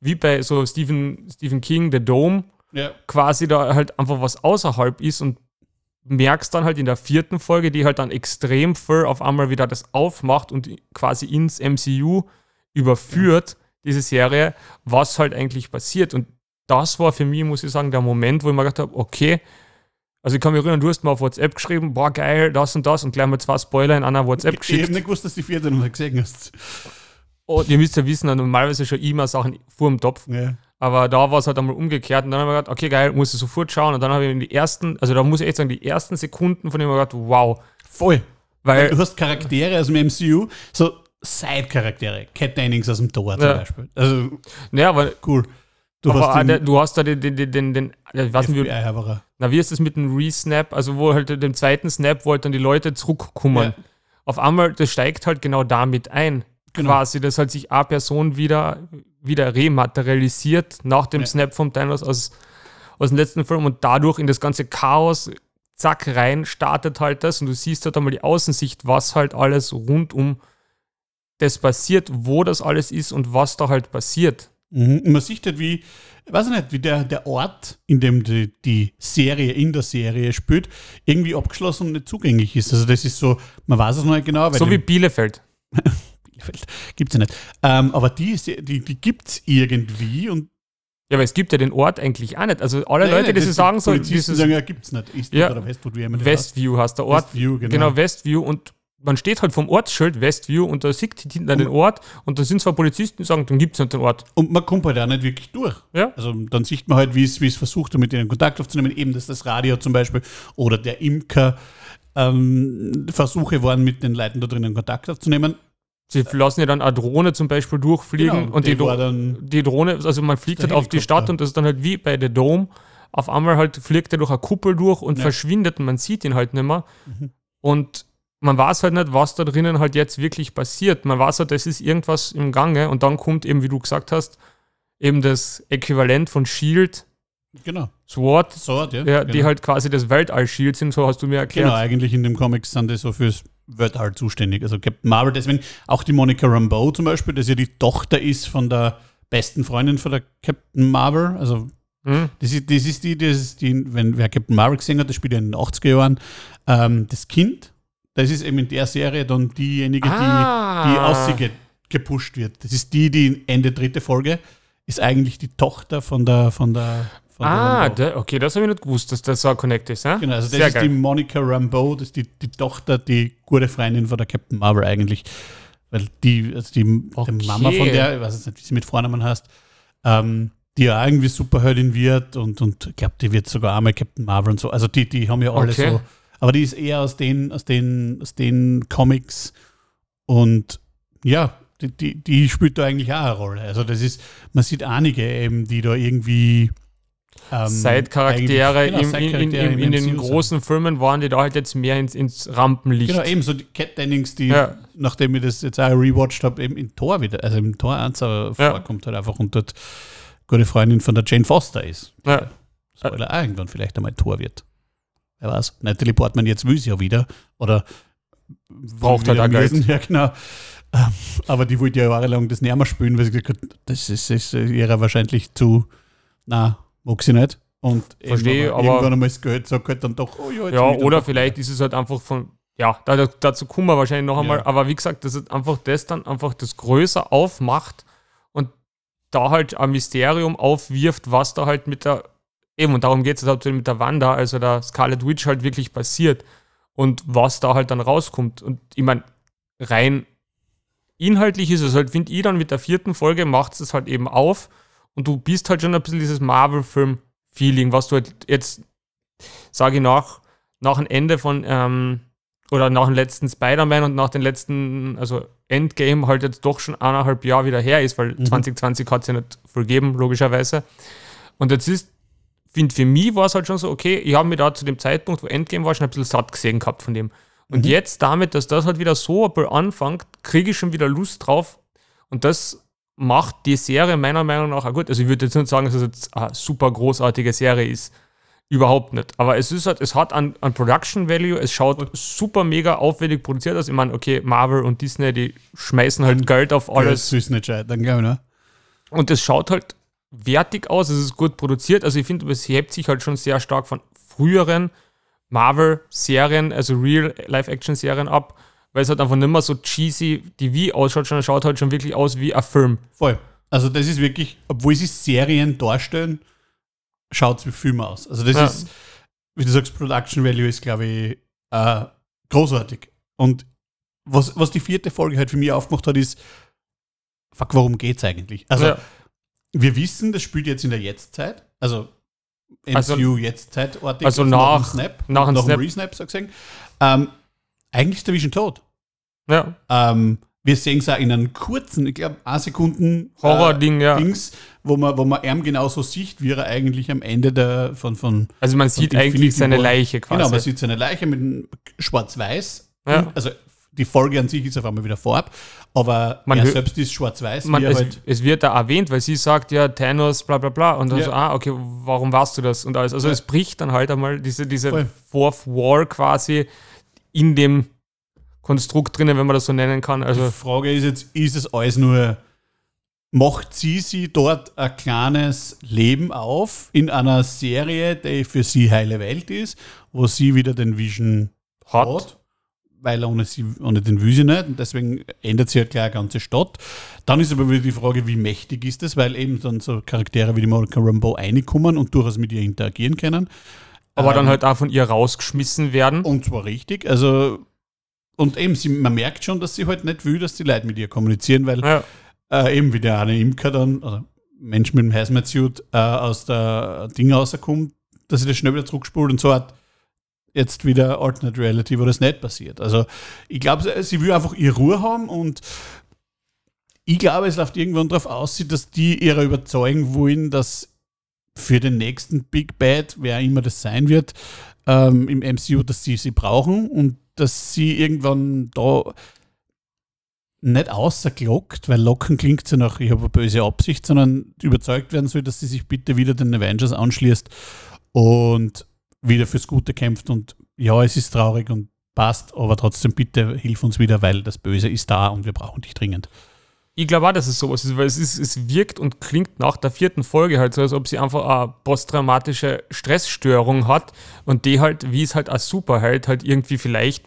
wie bei so Stephen, Stephen King, The Dome, ja, quasi da halt einfach was außerhalb ist und merkst dann halt in der vierten Folge, die halt dann extrem viel auf einmal wieder das aufmacht und quasi ins MCU überführt, diese Serie, was halt eigentlich passiert. Und das war für mich, muss ich sagen, der Moment, wo ich mir gedacht habe, okay, also ich kann mich erinnern, du hast mir auf WhatsApp geschrieben, boah geil, das und das und gleich mal zwei Spoiler in einer WhatsApp ich habe geschickt. nicht gewusst, dass die vierte noch gesehen hast. Und ihr müsst ja wissen, normalerweise schon immer Sachen vor dem Topf. Ja. Aber da war es halt einmal umgekehrt und dann habe ich gedacht, okay, geil, muss ich sofort schauen. Und dann habe ich in die ersten, also da muss ich echt sagen, die ersten Sekunden von dem habe ich gedacht, wow, Voll. Weil, du hast Charaktere aus dem MCU, so Side-Charaktere. Cat Dennings aus dem Tor zum Ja. Beispiel. Also naja, aber, cool. Du aber hast der, den du hast da den, den, den, den, den nicht, wie, FBI-Haberer. na, wie ist das mit dem Re-Snap? Also, wo halt dem zweiten Snap, wo halt dann die Leute zurückkommen. Ja. Auf einmal, das steigt halt genau damit ein. Genau. Quasi, dass halt sich eine Person wieder, wieder rematerialisiert nach dem Ja. Snap vom Thanos aus, aus dem letzten Film und dadurch in das ganze Chaos, zack, rein startet halt das und du siehst halt einmal die Außensicht, was halt alles rund um das passiert, wo das alles ist und was da halt passiert. Mhm. Man sieht halt, wie, ich weiß nicht, wie der, der Ort, in dem die, die Serie in der Serie spielt, irgendwie abgeschlossen und nicht zugänglich ist. Also das ist so, man weiß es noch nicht genau, So wie Bielefeld. [laughs] Bielefeld gibt es ja nicht. Ähm, aber die, die, die gibt es irgendwie und Ja, aber es gibt ja den Ort eigentlich auch nicht. Also alle Nein, Leute, nein, die sie das- sagen sollen, dieses sagen, ja, gibt es nicht. Eastwood Ja. oder Westwood, wie immer Westview heißt der. Ort. Westview, genau. Genau, Westview und man steht halt vom Ortsschild Westview und da sieht hinten den Ort und da sind zwar Polizisten, die sagen, dann gibt es nicht den Ort. Und man kommt halt auch nicht wirklich durch. Ja. Also dann sieht man halt, wie es versucht, mit ihnen Kontakt aufzunehmen. Eben, dass das Radio zum Beispiel oder der Imker ähm, Versuche waren, mit den Leuten da drinnen Kontakt aufzunehmen. Sie lassen ja dann eine Drohne zum Beispiel durchfliegen Genau, und die, Dro- die Drohne, also man fliegt halt auf die. Stadt und das ist dann halt wie bei The Dome. Auf einmal halt fliegt er durch eine Kuppel durch und Ja. verschwindet und man sieht ihn halt nicht mehr. Mhm. Und man weiß halt nicht, was da drinnen halt jetzt wirklich passiert. Man weiß halt, es ist irgendwas im Gange und dann kommt eben, wie du gesagt hast, eben das Äquivalent von Shield, genau. Sword, So, ja, ja, genau. die halt quasi das Weltall-Shield sind, so hast du mir erklärt. Genau, eigentlich in dem Comics sind die so fürs Weltall zuständig. Also Captain Marvel, deswegen auch die Monica Rambeau zum Beispiel, dass ja die Tochter ist von der besten Freundin von der Captain Marvel. Also Hm? das ist, das ist die, das ist die, wenn wer Captain Marvel gesehen hat, das spielt ja in den 80er Jahren, ähm, das Kind, das ist eben in der Serie dann diejenige, die, Ah. die aus sie ge gepusht wird. Das ist die, die Ende dritte Folge ist eigentlich die Tochter von der von der von der Ah, Rambeau. da, okay, das habe ich nicht gewusst, dass das so ein Connect ist. Ja? Genau, also das Sehr ist geil. die Monica Rambeau, das ist die, die Tochter, die gute Freundin von der Captain Marvel eigentlich. Weil die, also die, Okay. die Mama von der, ich weiß jetzt nicht, wie sie mit Vornamen heißt, ähm, die ja irgendwie Superheldin wird und, und ich glaube, die wird sogar einmal Captain Marvel und so. Also die, die haben ja alle Okay. so. Aber die ist eher aus den, aus den, aus den Comics und ja, die, die, die spielt da eigentlich auch eine Rolle. Also das ist, man sieht einige eben, die da irgendwie ähm, Side-Charaktere genau, im, in, in, in, den großen Filmen waren die da halt jetzt mehr ins, ins Rampenlicht. Genau, ebenso die Cat Dennings, die, Ja. nachdem ich das jetzt auch rewatcht habe, eben im Tor wieder, also im Tor 1 aber Ja. vorkommt halt einfach und dort gute Freundin von der Jane Foster ist. Ja. Spoiler, auch irgendwann vielleicht einmal Tor wird. Wer weiß. Natalie Portman jetzt will sie ja wieder. Oder Braucht halt lesen, [laughs] Ja, genau. Ähm, Aber die wollte ja jahrelang das nicht mehr spielen, weil sie gesagt hat, das ist, ist ihrer wahrscheinlich zu, na, mag sie nicht. Und Verstehe, irgendwann- aber- irgendwann einmal das Gehalt sagt halt dann doch, oh ja, jetzt Ja, oder vielleicht ist es halt einfach von, ja, da, da- dazu kommen wir wahrscheinlich noch einmal, Ja. aber wie gesagt, dass es einfach das dann einfach das größer aufmacht und da halt ein Mysterium aufwirft, was da halt mit der, eben, und darum geht es halt mit der Wanda, also der Scarlet Witch halt wirklich passiert und was da halt dann rauskommt. Und ich meine, rein inhaltlich ist es halt, finde ich, dann mit der vierten Folge macht es halt eben auf und du bist halt schon ein bisschen dieses Marvel-Film-Feeling, was du halt jetzt, sage ich nach, nach dem Ende von, ähm, oder nach dem letzten Spider-Man und nach den letzten, also Endgame halt jetzt doch schon eineinhalb Jahre wieder her ist, weil Mhm. 2020 hat es ja nicht voll gegeben, logischerweise. Und jetzt ist, finde für mich war es halt schon so, okay, ich habe mich da zu dem Zeitpunkt, wo Endgame war, schon ein bisschen satt gesehen gehabt von dem. Und Mhm. jetzt damit, dass das halt wieder so ein bisschen anfängt, kriege ich schon wieder Lust drauf. Und das macht die Serie meiner Meinung nach auch gut. Also ich würde jetzt nicht sagen, dass es jetzt eine super großartige Serie ist. Überhaupt nicht. Aber es ist halt, es hat an, an Production Value, es schaut super mega aufwendig produziert aus. Ich meine, okay, Marvel und Disney, die schmeißen halt Geld auf Alles alles. süß nicht scheitern, glaube ich, ne? Und es schaut halt wertig aus, es ist gut produziert. Also ich finde, es hebt sich halt schon sehr stark von früheren Marvel-Serien, also Real Live-Action-Serien ab, weil es halt einfach nicht mehr so cheesy TV ausschaut, sondern schaut halt schon wirklich aus wie ein Film. Voll. Also das ist wirklich, obwohl sie Serien darstellen, schaut es wie Filme aus. Also das Ja. ist, wie du sagst, Production Value ist, glaube ich, äh, großartig. Und was, was die vierte Folge halt für mich aufgemacht hat, ist, fuck, worum geht's eigentlich? Also ja. Wir wissen, das spielt jetzt in der Jetztzeit, also MCU Also- Jetztzeitartig, also dem nach- Snap, nach nach dem Snap. Re-Snap, so gesehen. Ähm, eigentlich ist der Vision tot. Ja, Ähm, wir sehen es auch in einem kurzen, ich glaube, ein Sekunden Horror-Ding, ja. Dings, wo man, wo man ihm genauso sieht, wie er eigentlich am Ende der, von, von Also man sieht Infinity eigentlich seine. Leiche quasi. Genau, man sieht seine Leiche mit einem Schwarz-Weiß. Ja. Also die Folge an sich ist auf einmal wieder Farb, aber Man er selbst ist Schwarz-Weiß. Es, halt, es wird da erwähnt, weil sie sagt ja Thanos, bla bla bla. Und dann Ja. so, ah, okay, warum warst du das? Und alles. Also Ja. es bricht dann halt einmal diese, diese Voll. Fourth War quasi in dem Konstrukt drinnen, wenn man das so nennen kann. die Also Frage ist jetzt, ist es alles nur, macht sie sie dort ein kleines Leben auf in einer Serie, die für sie heile Welt ist, wo sie wieder den Vision hat. hat, weil ohne, sie, ohne den will sie nicht und deswegen ändert sich ja gleich eine ganze Stadt. Dann ist aber wieder die Frage, wie mächtig ist das, weil eben dann so Charaktere wie die Monica Rambeau reinkommen und durchaus mit ihr interagieren können. Aber dann Ähm, halt auch von ihr rausgeschmissen werden. Und zwar richtig, also und eben, sie, man merkt schon, dass sie halt nicht will, dass die Leute mit ihr kommunizieren, weil Ja. äh, eben wie der eine Imker dann, also Mensch mit dem Hazmat-Suit äh, aus der Ding rauskommt, dass sie das schnell wieder zurückspult und so hat jetzt wieder Alternate Reality, wo das nicht passiert. Also ich glaube, sie- will einfach ihre Ruhe haben und ich glaube, es läuft irgendwann darauf aus, dass die ihrer überzeugen wollen, dass für den nächsten Big Bad, wer immer das sein wird, ähm, im MCU, dass sie sie brauchen und dass sie irgendwann da nicht außerglockt, weil locken klingt ja nach, ich habe eine böse Absicht, sondern überzeugt werden soll, dass sie sich bitte wieder den Avengers anschließt und wieder fürs Gute kämpft. Und ja, es ist traurig und passt, aber trotzdem bitte hilf uns wieder, weil das Böse ist da und wir brauchen dich dringend. Ich glaube auch, dass es sowas ist, weil es, ist, es wirkt und klingt nach der vierten Folge halt so, als ob sie einfach eine posttraumatische Stressstörung hat und die halt, wie es halt als Superheld halt irgendwie vielleicht,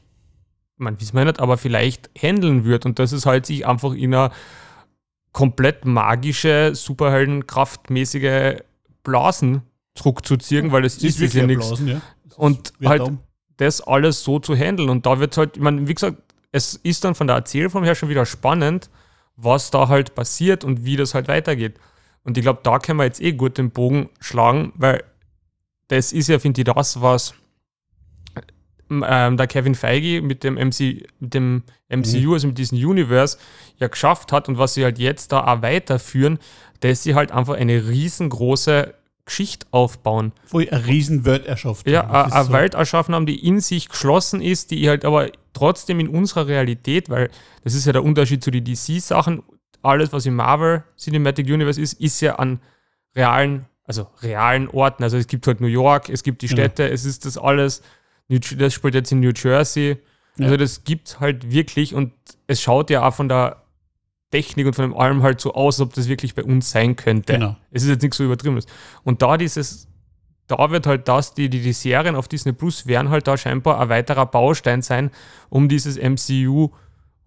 man weiß man nicht, aber vielleicht handeln wird und das ist halt sich einfach in eine komplett magische, Superheldenkraftmäßige Blasen zurückzuziehen, weil es ist, es ja nichts. Ja. Und halt dumm. das alles so zu handeln. Und da wird halt, ich meine, wie gesagt, es ist dann von der Erzählform her schon wieder spannend, was da halt passiert und wie das halt weitergeht. Und ich glaube, da können wir jetzt eh gut den Bogen schlagen, weil das ist ja, finde ich, das, was ähm, der Kevin Feige mit dem, MC, mit dem MCU, also mit diesem Universe, ja geschafft hat und was sie halt jetzt da auch weiterführen, dass sie halt einfach eine riesengroße Geschichte aufbauen. Wo ich eine riesen Welt erschafft Ja, eine so- Welt erschaffen haben, die in sich geschlossen ist, die halt aber trotzdem in unserer Realität, weil das ist ja der Unterschied zu den DC-Sachen, alles, was im Marvel Cinematic Universe ist, ist ja an realen, also realen Orten. Also es gibt halt New York, es gibt die. Städte, es ist das alles, das spielt jetzt in New Jersey. Also Ja. das gibt halt wirklich und es schaut ja auch von der Technik und von dem allem halt so aus, als ob das wirklich bei uns sein könnte. Genau. Es ist jetzt nichts so Übertriebenes. Und da dieses, da wird halt das, die, die, die Serien auf Disney Plus werden halt da scheinbar ein weiterer Baustein sein, um dieses MCU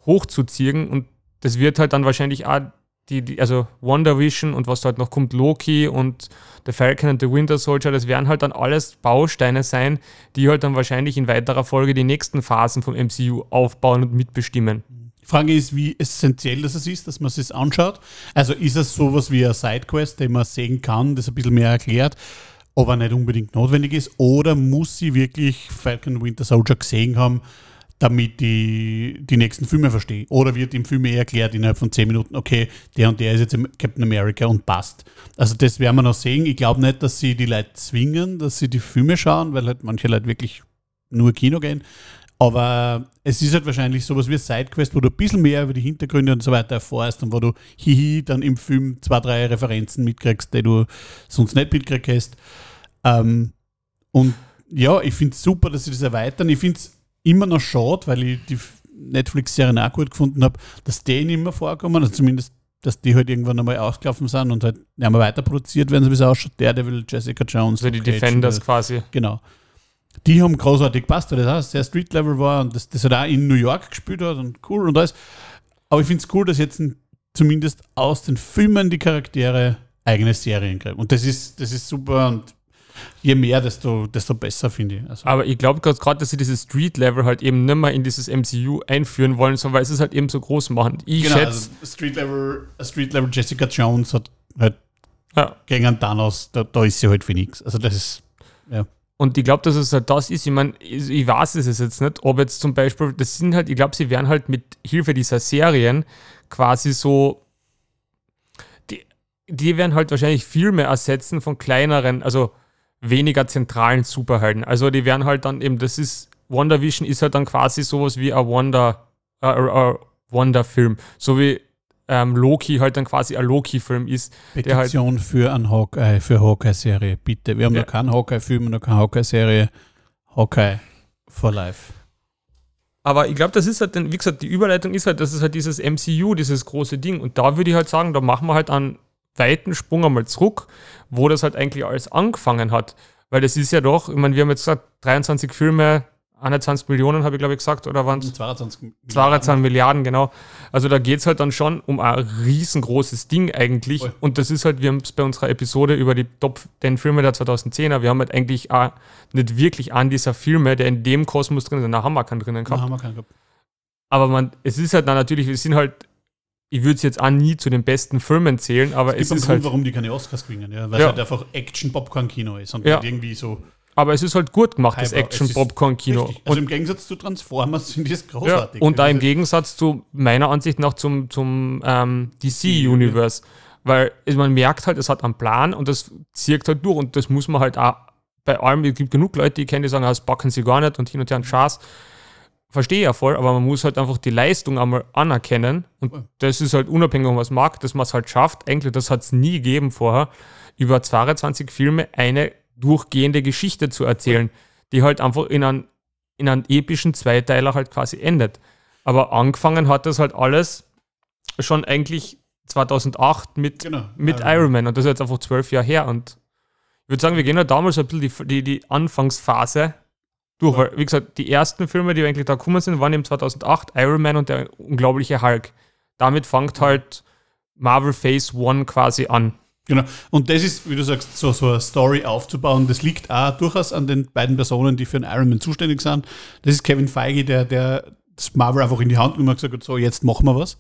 hochzuziehen. Und das wird halt dann wahrscheinlich auch die, die also Wonder Vision und was da halt noch kommt, Loki und The Falcon und The Winter Soldier, das werden halt dann alles Bausteine sein, die halt dann wahrscheinlich in weiterer Folge die nächsten Phasen vom MCU aufbauen und mitbestimmen. Frage ist, wie essentiell das ist, dass man es sich anschaut. Also ist es sowas wie eine Sidequest, den man sehen kann, das ein bisschen mehr erklärt, aber nicht unbedingt notwendig ist, oder muss sie wirklich Falcon Winter Soldier gesehen haben, damit die die nächsten Filme verstehe? Oder wird im Film eh erklärt innerhalb von 10 Minuten, okay, der und der ist jetzt Captain America und passt. Also das werden wir noch sehen. Ich glaube nicht, dass sie die Leute zwingen, dass sie die Filme schauen, weil halt manche Leute wirklich nur Kino gehen. Aber es ist halt wahrscheinlich sowas wie eine Sidequest, wo du ein bisschen mehr über die Hintergründe und so weiter erfährst und wo du hihi dann im Film zwei, drei Referenzen mitkriegst, die du sonst nicht mitgekriegt hast. Ähm, und ja, ich finde es super, dass sie das erweitern. Ich finde es immer noch schade, weil ich die Netflix-Serien auch gut gefunden habe, dass die nicht mehr vorkommen, also zumindest, dass die halt irgendwann einmal ausgelaufen sind und halt nicht mehr weiter produziert werden, so wie es ausschaut. Daredevil, Jessica Jones, Also die Cage, Defenders quasi. Genau. Die haben großartig gepasst, das auch sehr Street-Level war und das, das hat auch in New York gespielt hat und cool und alles. Aber ich finde es cool, dass jetzt zumindest aus den Filmen die Charaktere eigene Serien kriegen. Und das ist, das ist super und je mehr, desto, desto besser, finde ich. Also, Aber ich glaube gerade, dass sie dieses Street-Level halt eben nicht mehr in dieses MCU einführen wollen, sondern weil sie es halt eben so groß machen. Ich genau, schätze, also Street-Level Street -Level Jessica Jones hat halt ja. gegen einen Thanos, da, da ist sie halt für nichts. Also das ist, Und ich glaube, dass es halt das ist. Ich meine, ich weiß es jetzt nicht, ob jetzt zum Beispiel, das sind halt, ich glaube, sie werden halt mit Hilfe dieser Serien quasi so, die, die werden halt wahrscheinlich Filme ersetzen von kleineren, also weniger zentralen Superhelden. Also die werden halt dann eben, das ist, WandaVision ist halt dann quasi sowas wie ein Wonder, äh, äh, Wonder-Film. So wie ähm, Loki halt dann quasi ein Loki-Film ist. Halt, Petition für ein Hawkeye, für Hawkeye-Serie, bitte. Wir haben Ja. noch keinen Hawkeye-Film, noch keine Hawkeye-Serie. Hawkeye for life. aber ich glaube, das ist halt, dann, wie gesagt, die Überleitung ist halt, das ist halt dieses MCU, dieses große Ding. Und da würde ich halt sagen, da machen wir halt einen weiten Sprung einmal zurück, wo das halt eigentlich alles angefangen hat. Weil das ist ja doch, ich meine, wir haben jetzt gesagt, 23 Filme, 21 Millionen, habe ich glaube ich gesagt, oder waren es 22 22 Milliarden, genau. Also da geht es halt dann schon um ein riesengroßes Ding eigentlich. Voll. Und das ist halt, wir haben es bei unserer Episode über die Top 10 Filme der 2010er, wir haben halt eigentlich auch nicht wirklich an dieser Filme, der in dem Kosmos drin ist, da haben wir keinen drinnen gehabt. haben wir keinen gehabt. Aber man, es ist halt dann natürlich, wir sind halt, ich würde es jetzt auch nie zu den besten Filmen zählen, aber Es es gibt einen ist Grund, halt, warum die keine Oscars gewinnen, ja, weil Ja. es halt einfach Action-Popcorn-Kino ist und Ja. irgendwie so. Aber es ist halt gut gemacht, das Action-Popcorn-Kino. Also im Gegensatz zu Transformers sind die es Ja, großartig. und da im Das ist- Gegensatz zu meiner Ansicht nach zum, zum ähm, DC-Universe. Weil es- man merkt halt, es hat einen Plan und das zieht halt durch und das muss man halt auch bei allem, es gibt genug Leute, die kennen, die sagen, ah, das backen sie gar nicht und hin und her ein Schaß. Verstehe ich ja voll, aber man muss halt einfach die Leistung einmal anerkennen und das ist halt unabhängig, von was man mag, dass man es halt schafft. Eigentlich, das hat es nie gegeben vorher, über 22 Filme eine durchgehende Geschichte zu erzählen, die halt einfach in einem in einen epischen Zweiteiler halt quasi endet. Aber angefangen hat das halt alles schon eigentlich 2008 mit, Genau. mit Iron Iron Man und das ist jetzt einfach zwölf Jahre her und ich würde sagen, wir gehen ja damals ein bisschen die, die, die Anfangsphase durch, weil, wie gesagt, die ersten Filme, die eigentlich da gekommen sind, waren eben 2008 Iron Man und der unglaubliche Hulk. Damit fängt halt Marvel Phase One quasi an. Genau. Und das ist, wie du sagst, so, so eine Story aufzubauen. Das liegt auch durchaus an den beiden Personen, die für den Iron Man zuständig sind. Das ist Kevin Feige, der, der das Marvel einfach in die Hand genommen hat und gesagt hat, so, jetzt machen wir was.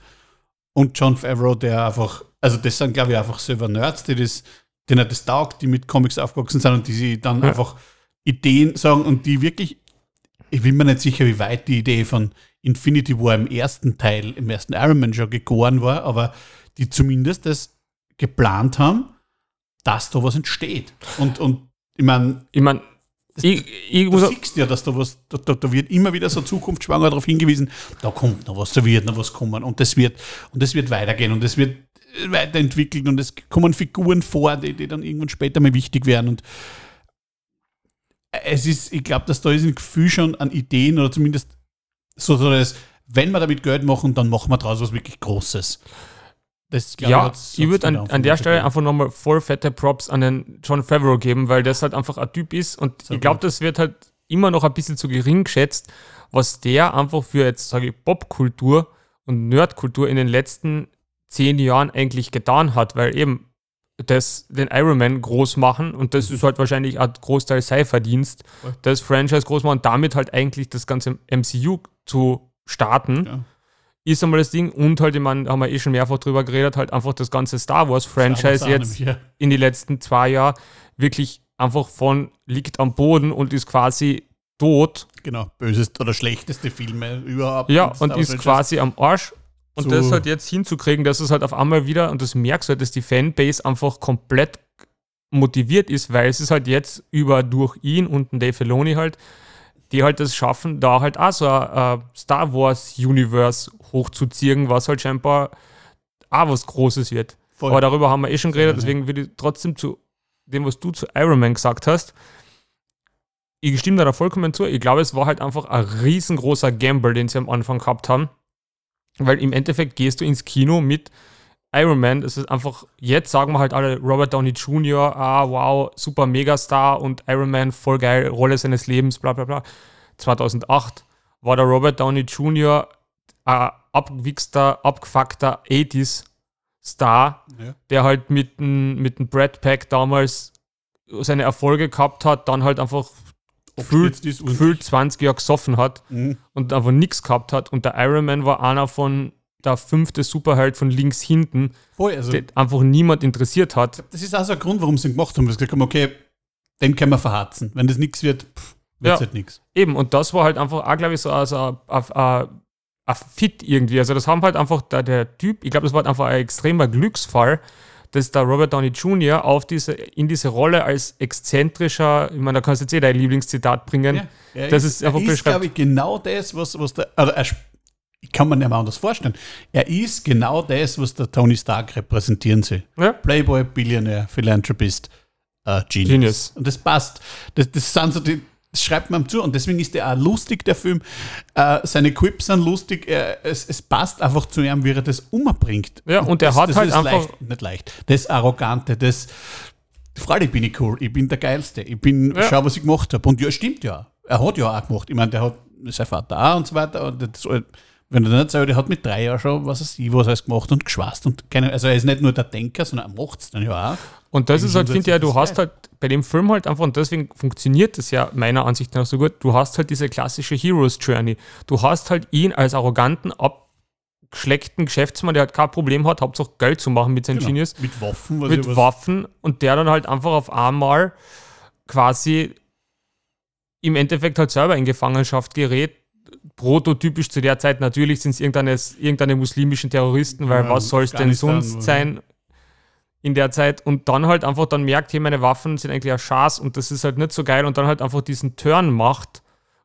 Und John Favreau, der einfach, also das sind, glaube ich, einfach selber Nerds, die das, denen das taugt, die mit Comics aufgewachsen sind und die sie dann Ja. einfach Ideen sagen und die wirklich, ich bin mir nicht sicher, wie weit die Idee von Infinity War im ersten Teil, im ersten Iron Man schon gegoren war, aber die zumindest das geplant haben, dass da was entsteht. Und, und ich meine, Ich meine, ich, ich du muss siehst ja, dass da was, da, da, da wird immer wieder so zukunftsschwanger darauf hingewiesen, da kommt noch was, da wird noch was kommen und das wird, und das wird weitergehen und das wird weiterentwickelt und es kommen Figuren vor, die, die dann irgendwann später mal wichtig werden und es ist, ich glaube, dass da ist ein Gefühl schon an Ideen oder zumindest so, so das, wenn wir damit Geld machen, dann machen wir daraus was wirklich Großes. Das, glaub ja, hat's- ich würde an, an der Stelle einfach nochmal voll fette Props an den John Favreau geben, weil das halt einfach ein Typ ist und Sehr ich glaube, das wird halt immer noch ein bisschen zu gering geschätzt, was der einfach für jetzt, sage ich, Popkultur und Nerdkultur in den letzten zehn Jahren eigentlich getan hat, weil eben das den Iron Man groß machen und das ist halt wahrscheinlich ein Großteil sein Verdienst, das Franchise groß machen und damit halt eigentlich das ganze MCU zu starten. Ja. Ist einmal das Ding und halt, ich meine, haben wir eh schon mehrfach drüber geredet, halt einfach das ganze Star Wars Franchise Star Wars auch jetzt nämlich, ja. in die letzten zwei Jahren wirklich einfach von liegt am Boden und ist quasi tot. Genau, böseste oder schlechteste Filme überhaupt. Ja, und ist quasi am Arsch. Und das halt jetzt hinzukriegen, dass es halt auf einmal wieder, und das merkst du halt, dass die Fanbase einfach komplett motiviert ist, weil es ist halt jetzt über durch ihn und den Dave Filoni halt, die halt das schaffen, da halt auch so ein äh, Star Wars Universe hochzuziehen, was halt scheinbar auch was Großes wird. Voll. Aber darüber haben wir eh schon geredet, deswegen würde ich trotzdem zu dem, was du zu Iron Man gesagt hast, ich stimme da, da vollkommen zu. Ich glaube, es war halt einfach ein riesengroßer Gamble, den sie am Anfang gehabt haben. Weil im Endeffekt gehst du ins Kino mit Iron Man. Das ist einfach, jetzt sagen wir halt alle Robert Downey Jr., ah, wow, super Megastar und Iron Man, voll geil, Rolle seines Lebens, bla bla bla. 2008 war der Robert Downey Jr. ein abgewichster, abgefuckter 80s-Star, Ja. der halt mit dem mit dem Brad Pack damals seine Erfolge gehabt hat, dann halt einfach gefühlt, gefühlt 20 Jahre gesoffen hat Mhm. und einfach nichts gehabt hat. Und der Iron Man war einer von der fünfte Superheld von links hinten, Voll, also, den einfach niemand interessiert hat. das ist auch so ein Grund, warum sie ihn gemacht haben. Weil sie gesagt haben, okay, den können wir verharzen. Wenn das nichts wird, wird es Ja. halt nichts. Eben, und das war halt einfach auch, glaube ich, so also ein, ein Fit irgendwie. Also das haben halt einfach der, der Typ, ich glaube, das war halt einfach ein extremer Glücksfall, dass der Robert Downey Jr. auf diese, in diese Rolle als exzentrischer, ich meine, da kannst du jetzt eh dein Lieblingszitat bringen. Ja, Das ist einfach ist, beschreibt- glaube ich, genau das, was, was der. Also er, ich kann mir nicht mehr anders vorstellen. Er ist genau das, was der Tony Stark repräsentieren soll. Ja. Playboy, Billionär, Philanthropist, äh, Genius. Genius. Und das passt. Das, das sind so die. Das schreibt man ihm zu und deswegen ist der auch lustig, der Film. Äh, seine Quips sind lustig. Er, es, es passt einfach zu ihm, wie er das umbringt. Ja, und er das, hat das halt ist einfach- Leicht, nicht leicht. Das Arrogante, das. Freilich bin ich cool, ich bin der Geilste, ich bin, Ja. schau, was ich gemacht habe. Und ja, stimmt ja. Er hat ja auch gemacht. Ich meine, der hat sein Vater auch und so weiter. Und das, wenn du nicht sagst, der hat mit drei Jahren schon, was weiß ich, was alles gemacht und geschwast. Und keine, also er ist nicht nur der Denker, sondern er macht es dann ja auch. Und das ist halt, finde ich ja, du hast halt bei dem Film halt einfach, und deswegen funktioniert das ja meiner Ansicht nach so gut, du hast halt diese klassische Heroes Journey. Du hast halt ihn als arroganten, abgeschleckten Geschäftsmann, der halt kein Problem hat, Hauptsache Geld zu machen mit seinen Genau. Genius, Mit Waffen, was mit Waffen und der dann halt einfach auf einmal quasi im Endeffekt halt selber in Gefangenschaft gerät. Prototypisch zu der Zeit natürlich sind es irgendeine, irgendeine muslimischen Terroristen, weil Ja, was soll es denn sonst sein in der Zeit und dann halt einfach dann merkt, hey, meine Waffen sind eigentlich ein Schaß und das ist halt nicht so geil und dann halt einfach diesen Turn macht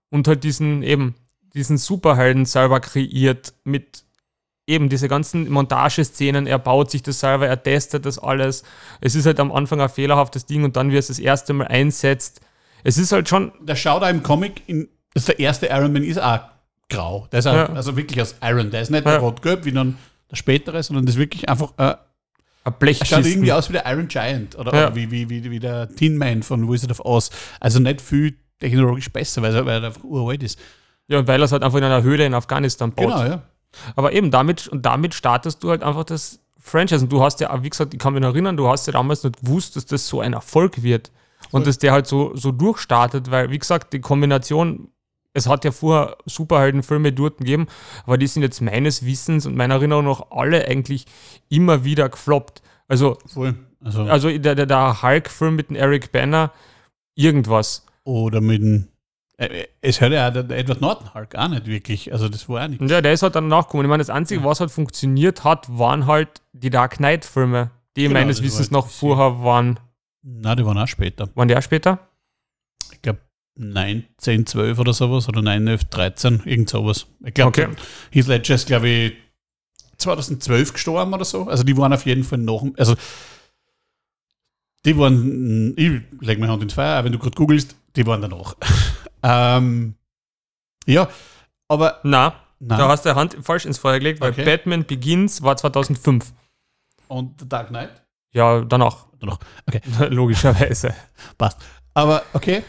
und halt diesen eben diesen Superhelden selber kreiert mit eben diese ganzen Montageszenen, er baut sich das selber, er testet das alles. Es ist halt am Anfang ein fehlerhaftes Ding und dann, wie er es das erste Mal einsetzt. Es ist halt schon, Der schaut auch im Comic, in, ist der erste Iron Man ist auch grau. Der ist auch, Ja. also wirklich aus Iron. Der ist nicht Ja. rot-gelb wie dann der spätere, sondern das ist wirklich einfach, äh, ein er schaut irgendwie aus wie der Iron Giant oder, Ja. wie, wie, wie, wie der Tin Man von Wizard of Oz. Also nicht viel technologisch besser, weil er, weil er einfach uralt ist. Ja, und weil er es halt einfach in einer Höhle in Afghanistan baut. Genau, ja. Aber eben damit, und damit startest du halt einfach das Franchise. Und du hast ja, wie gesagt, ich kann mich noch erinnern, du hast ja damals nicht gewusst, dass das so ein Erfolg wird. Und dass der halt so, so durchstartet, weil, wie gesagt, die Kombination, es hat ja vorher Superheldenfilme dort gegeben, aber die sind jetzt meines Wissens und meiner Erinnerung nach alle eigentlich immer wieder gefloppt. Also, Voll. Also, also der, der, der Hulk-Film mit dem Eric Banner, irgendwas. oder mit dem. äh, Es hört ja auch der, Edward Norton Hulk auch nicht wirklich. Also das war auch nicht. Und ja, der ist halt dann nachgekommen. Ich meine, das Einzige, was halt funktioniert hat, waren halt die Dark Knight-Filme, die Genau, meines Wissens noch vorher waren. Na, die waren auch später. Waren die auch später? Ich glaube 19, 12 oder sowas oder 9, 11, 13, irgend sowas. Ich glaube, Okay. Heath Ledger ist, glaube ich, 2012 gestorben oder so. Also die waren auf jeden Fall noch. Also die waren, ich lege meine Hand ins Feuer, wenn du gerade googelst, die waren danach. [laughs] ähm, ja, aber Na, nein. da hast du die Hand falsch ins Feuer gelegt, weil Okay. Batman Begins war 2005. und The Dark Knight? Ja, danach. Danach. Okay, [laughs] Logischerweise. passt. Aber okay.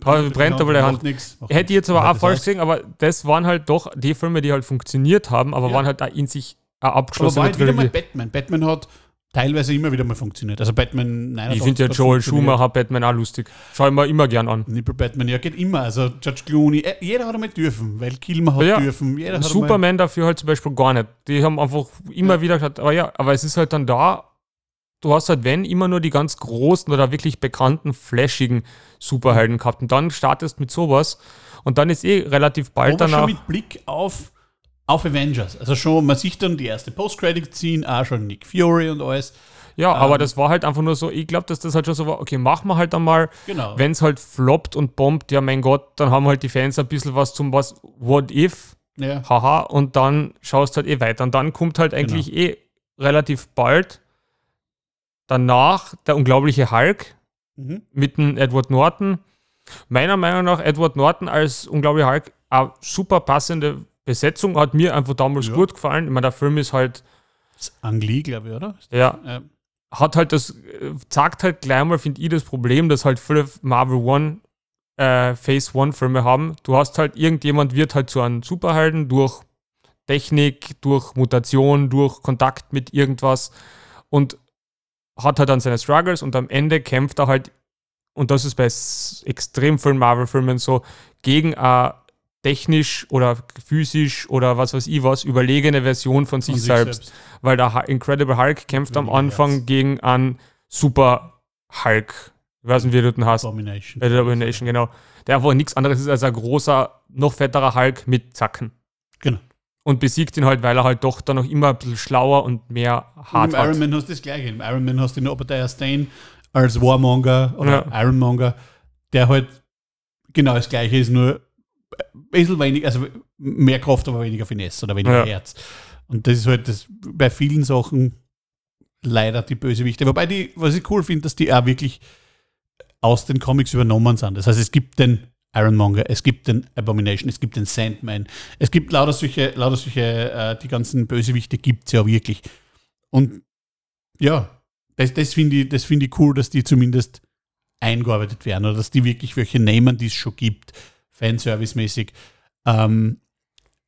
Brennt aber der macht Hand. nix, macht Hätte ich jetzt aber auch falsch gesehen, aber das waren halt doch die Filme, die halt funktioniert haben, aber Ja. waren halt auch in sich eine Aber war halt wieder mal. Batman. Batman hat teilweise immer wieder mal funktioniert. Also Batman 89 Ich finde ja Joel. Schumacher Batman auch lustig. Schau ich mir immer gern an. Nipple Batman, ja, geht immer. Also George Clooney, äh, jeder hat einmal dürfen, weil Kilmer hat Ja. dürfen. Jeder hat Superman dafür halt zum Beispiel gar nicht. Die haben einfach immer Ja. wieder gesagt, aber ja, aber es ist halt dann da, du hast halt, wenn, immer nur die ganz großen oder wirklich bekannten, flashigen Superhelden gehabt. Und dann startest mit sowas und dann ist eh relativ bald aber schon danach. mit Blick auf, auf Avengers. Also schon, man sieht dann die erste Post-Credit-Scene, auch schon Nick Fury und alles. Ja, aber ähm, das war halt einfach nur so, ich glaube, dass das halt schon so war, okay, machen wir halt einmal, Genau. wenn es halt floppt und bombt, ja mein Gott, dann haben halt die Fans ein bisschen was zum was, what if, ja. haha, und dann schaust halt eh weiter. Und dann kommt halt eigentlich Genau. eh relativ bald danach der unglaubliche Hulk Mhm. mit dem Edward Norton. Meiner Meinung nach Edward Norton als unglaublicher Hulk eine super passende Besetzung, hat mir einfach damals Ja. gut gefallen. Ich meine, der Film ist halt, Das ist Ang Lee, glaube ich, oder? ja, Ja. hat halt das, sagt halt gleich mal, finde ich, das Problem, dass halt viele Marvel One, äh, Phase One Filme haben. Du hast halt, irgendjemand wird halt zu einem Superhelden durch Technik, durch Mutation, durch Kontakt mit irgendwas und hat halt dann seine Struggles und am Ende kämpft er halt, und das ist bei extrem vielen Marvel-Filmen so, gegen eine technisch oder physisch oder was weiß ich was, überlegene Version von sich, Von sich selbst weil der Incredible Hulk kämpft am Weniger Anfang Herz. gegen einen Super Hulk. Ich weiß nicht, wie du den hast. Abomination. Bei der Abomination, genau. Der einfach nichts anderes ist als ein großer, noch fetterer Hulk mit Zacken. Genau. Und besiegt ihn halt, weil er halt doch dann noch immer ein bisschen schlauer und mehr hart Im hat. Iron Man hast du das gleiche. Im Iron Man hast du den Obadiah Stane als Warmonger oder Ironmonger, der halt genau das gleiche ist, nur ein bisschen weniger, also mehr Kraft, aber weniger Finesse oder weniger Ja. Herz. Und das ist halt das bei vielen Sachen leider die Bösewichte. Wobei die, was ich cool finde, dass die auch wirklich aus den Comics übernommen sind. Das heißt, es gibt den Ironmonger, es gibt den Abomination, es gibt den Sandman, es gibt lauter solche, lauter solche, äh, die ganzen Bösewichte gibt es ja wirklich. Und ja, das, das finde ich, das finde ich cool, dass die zumindest eingearbeitet werden oder dass die wirklich welche nehmen, die es schon gibt, Fanservice-mäßig. Ähm,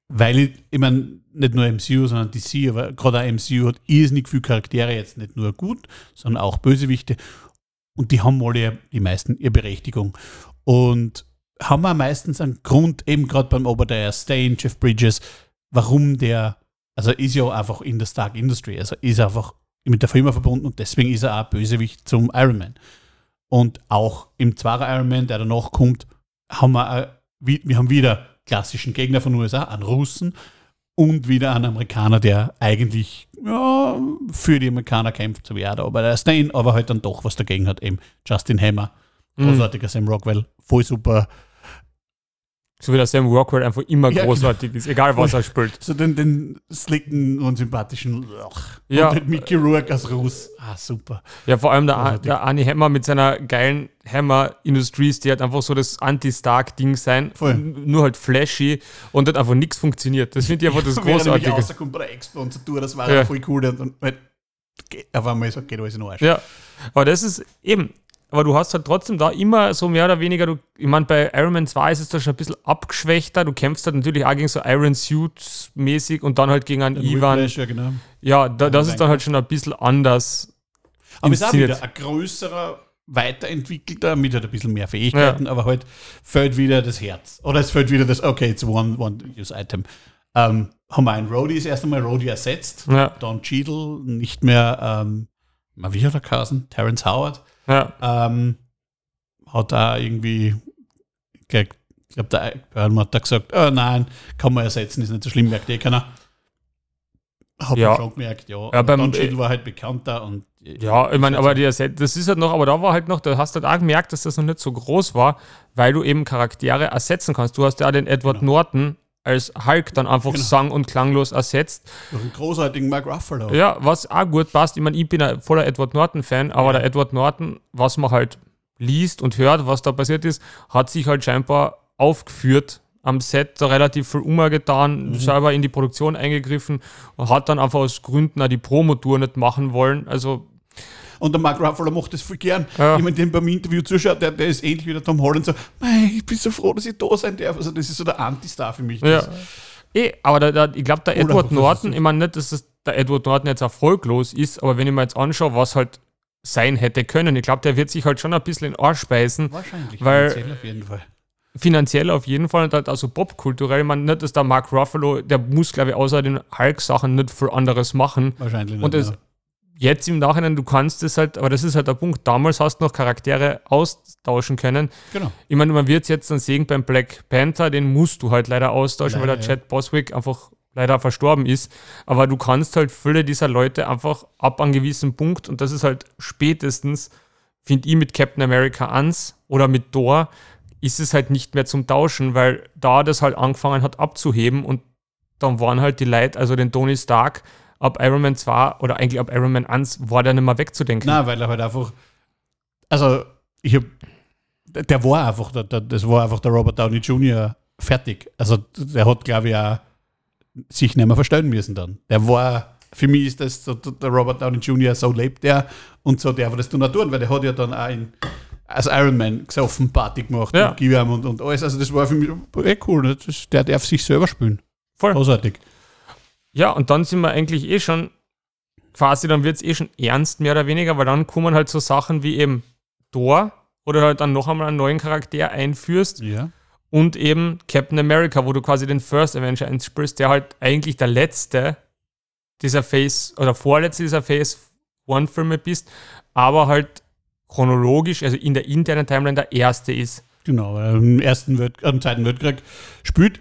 weil ich, ich meine, nicht nur MCU, sondern DC, aber gerade auch MCU hat irrsinnig viele Charaktere, jetzt nicht nur gut, sondern auch Bösewichte. Und die haben alle, die meisten, ihre Berechtigung. Und haben auch meistens einen Grund, eben gerade beim Obadiah Stane, Jeff Bridges, warum der, also ist ja einfach in der Stark Industry, also ist einfach mit der Firma verbunden und deswegen ist er auch Bösewicht zum Iron Man. Und auch im zweiten Iron Man, der danach kommt, haben wir, äh, wir haben wieder klassischen Gegner von USA, einen Russen und wieder einen Amerikaner, der eigentlich ja, für die Amerikaner kämpft, so wie er da, aber der Stain, aber halt dann doch was dagegen hat, eben Justin Hammer, Mhm. großartiger Sam Rockwell, voll super. So wie der Sam Rockwell einfach immer Ja, großartig ist, egal was er spielt. So den, den slicken und sympathischen ach, Ja. und den Mickey Rourke als Russ. Ah, super. Ja, vor allem der, Großartig. der Arnie Hammer mit seiner geilen Hammer Industries, die hat einfach so das Anti-Stark-Ding sein, Voll. nur halt flashy und hat einfach nichts funktioniert. Das finde ich einfach das Wenn er nämlich Großartige. rauskommt bei der Expo und so tut, das war Ja. voll cool. Und, und halt, geht- auf einmal so, geht alles in den Arsch. Ja, aber das ist eben, aber du hast halt trotzdem da immer so mehr oder weniger, du, ich meine, bei Iron Man 2 ist es da schon ein bisschen abgeschwächter. Du kämpfst halt natürlich auch gegen so Iron Suits mäßig und dann halt gegen einen Den Ivan. Whiplash, ja, genau. Ja, da, das ist dann halt schon ein bisschen anders. Aber es ist auch wieder ein größerer, weiterentwickelter, mit halt ein bisschen mehr Fähigkeiten, aber halt fällt wieder das Herz. Oder es fällt wieder das, okay, it's one, one use item. Ähm, haben wir einen Rhodey das erste Mal Rhodey ersetzt. Ja, Don Cheadle, nicht mehr, ähm, wie hat er geheißen? Terrence Howard. Ja, Ähm, hat da irgendwie, ich glaube, der Burnham hat da gesagt, oh nein, kann man ersetzen, ist nicht so schlimm, merkt eh keiner. Hat Ja. man schon gemerkt, ja. Ja, beim- Don Cheadle war halt bekannter und ja, ich meine, aber die das ist halt noch, aber da war halt noch, da hast du halt auch gemerkt, dass das noch nicht so groß war, weil du eben Charaktere ersetzen kannst. Du hast ja auch den Edward Genau. Norton als Hulk dann einfach Genau. sang- und klanglos ersetzt. durch einen großartigen Mark Ruffalo. Ja, was auch gut passt. Ich meine, ich bin ein voller Edward Norton-Fan, aber Ja. der Edward Norton, was man halt liest und hört, was da passiert ist, hat sich halt scheinbar aufgeführt am Set, da relativ viel umgetan, Mhm. selber in die Produktion eingegriffen und hat dann einfach aus Gründen auch die Promotour nicht machen wollen. Also, Und der Mark Ruffalo macht das voll gern. Ja. Meine, dem beim Interview zuschaut, der, der ist ähnlich wie der Tom Holland so, "Mei, ich bin so froh, dass ich da sein darf. Also das ist so der Anti-Star für mich. ja. Das- Eh, aber der, der, ich glaube, der Oder Edward Norton, ich meine nicht, dass das der Edward Norton jetzt erfolglos ist, aber wenn ich mir jetzt anschaue, was halt sein hätte können, ich glaube, der wird sich halt schon ein bisschen in den Arsch beißen. Wahrscheinlich, Weil- finanziell auf jeden Fall. finanziell auf jeden Fall und halt also popkulturell. Ich meine, nicht, dass der Mark Ruffalo, der muss, glaube ich, außer den Hulk-Sachen nicht viel anderes machen. Wahrscheinlich Und nicht, das, ja. Jetzt im Nachhinein, du kannst es halt, aber das ist halt der Punkt, damals hast du noch Charaktere austauschen können. Genau. Ich meine, man wird es jetzt dann sehen beim Black Panther, den musst du halt leider austauschen, weil Leider, der Chad Boswick einfach leider verstorben ist. Aber du kannst halt viele dieser Leute einfach ab einem gewissen Punkt, und das ist halt spätestens, finde ich, mit Captain America 1 oder mit Thor, ist es halt nicht mehr zum Tauschen, weil da das halt angefangen hat abzuheben und dann waren halt die Leute, also den Tony Stark, ab Iron Man 2 oder eigentlich ab Iron Man 1 war der nicht mehr wegzudenken. Nein, weil er halt einfach, also ich hab, der- war einfach, der, der, das war einfach der Robert Downey Jr. fertig. Also der hat, glaube ich, auch sich nicht mehr verstellen müssen dann. Der war, für mich ist das so, der Robert Downey Jr., so lebt der und so darf er das tun, tun, weil der hat ja dann auch in, als Iron Man gesoffen Party gemacht Ja. und und, und alles. Also das war für mich eh cool. ne? Das, der darf sich selber spielen. Voll. Großartig. Ja, und dann sind wir eigentlich eh schon, quasi dann wird es eh schon ernst, mehr oder weniger, weil dann kommen halt so Sachen wie eben Thor oder halt dann noch einmal einen neuen Charakter einführst Ja. und eben Captain America, wo du quasi den First Avenger einspielst, der halt eigentlich der letzte dieser Phase oder vorletzte dieser Phase One-Filme bist, aber halt chronologisch, also in der internen Timeline, der erste ist. Genau, im, ersten äh, im Zweiten Weltkrieg spielt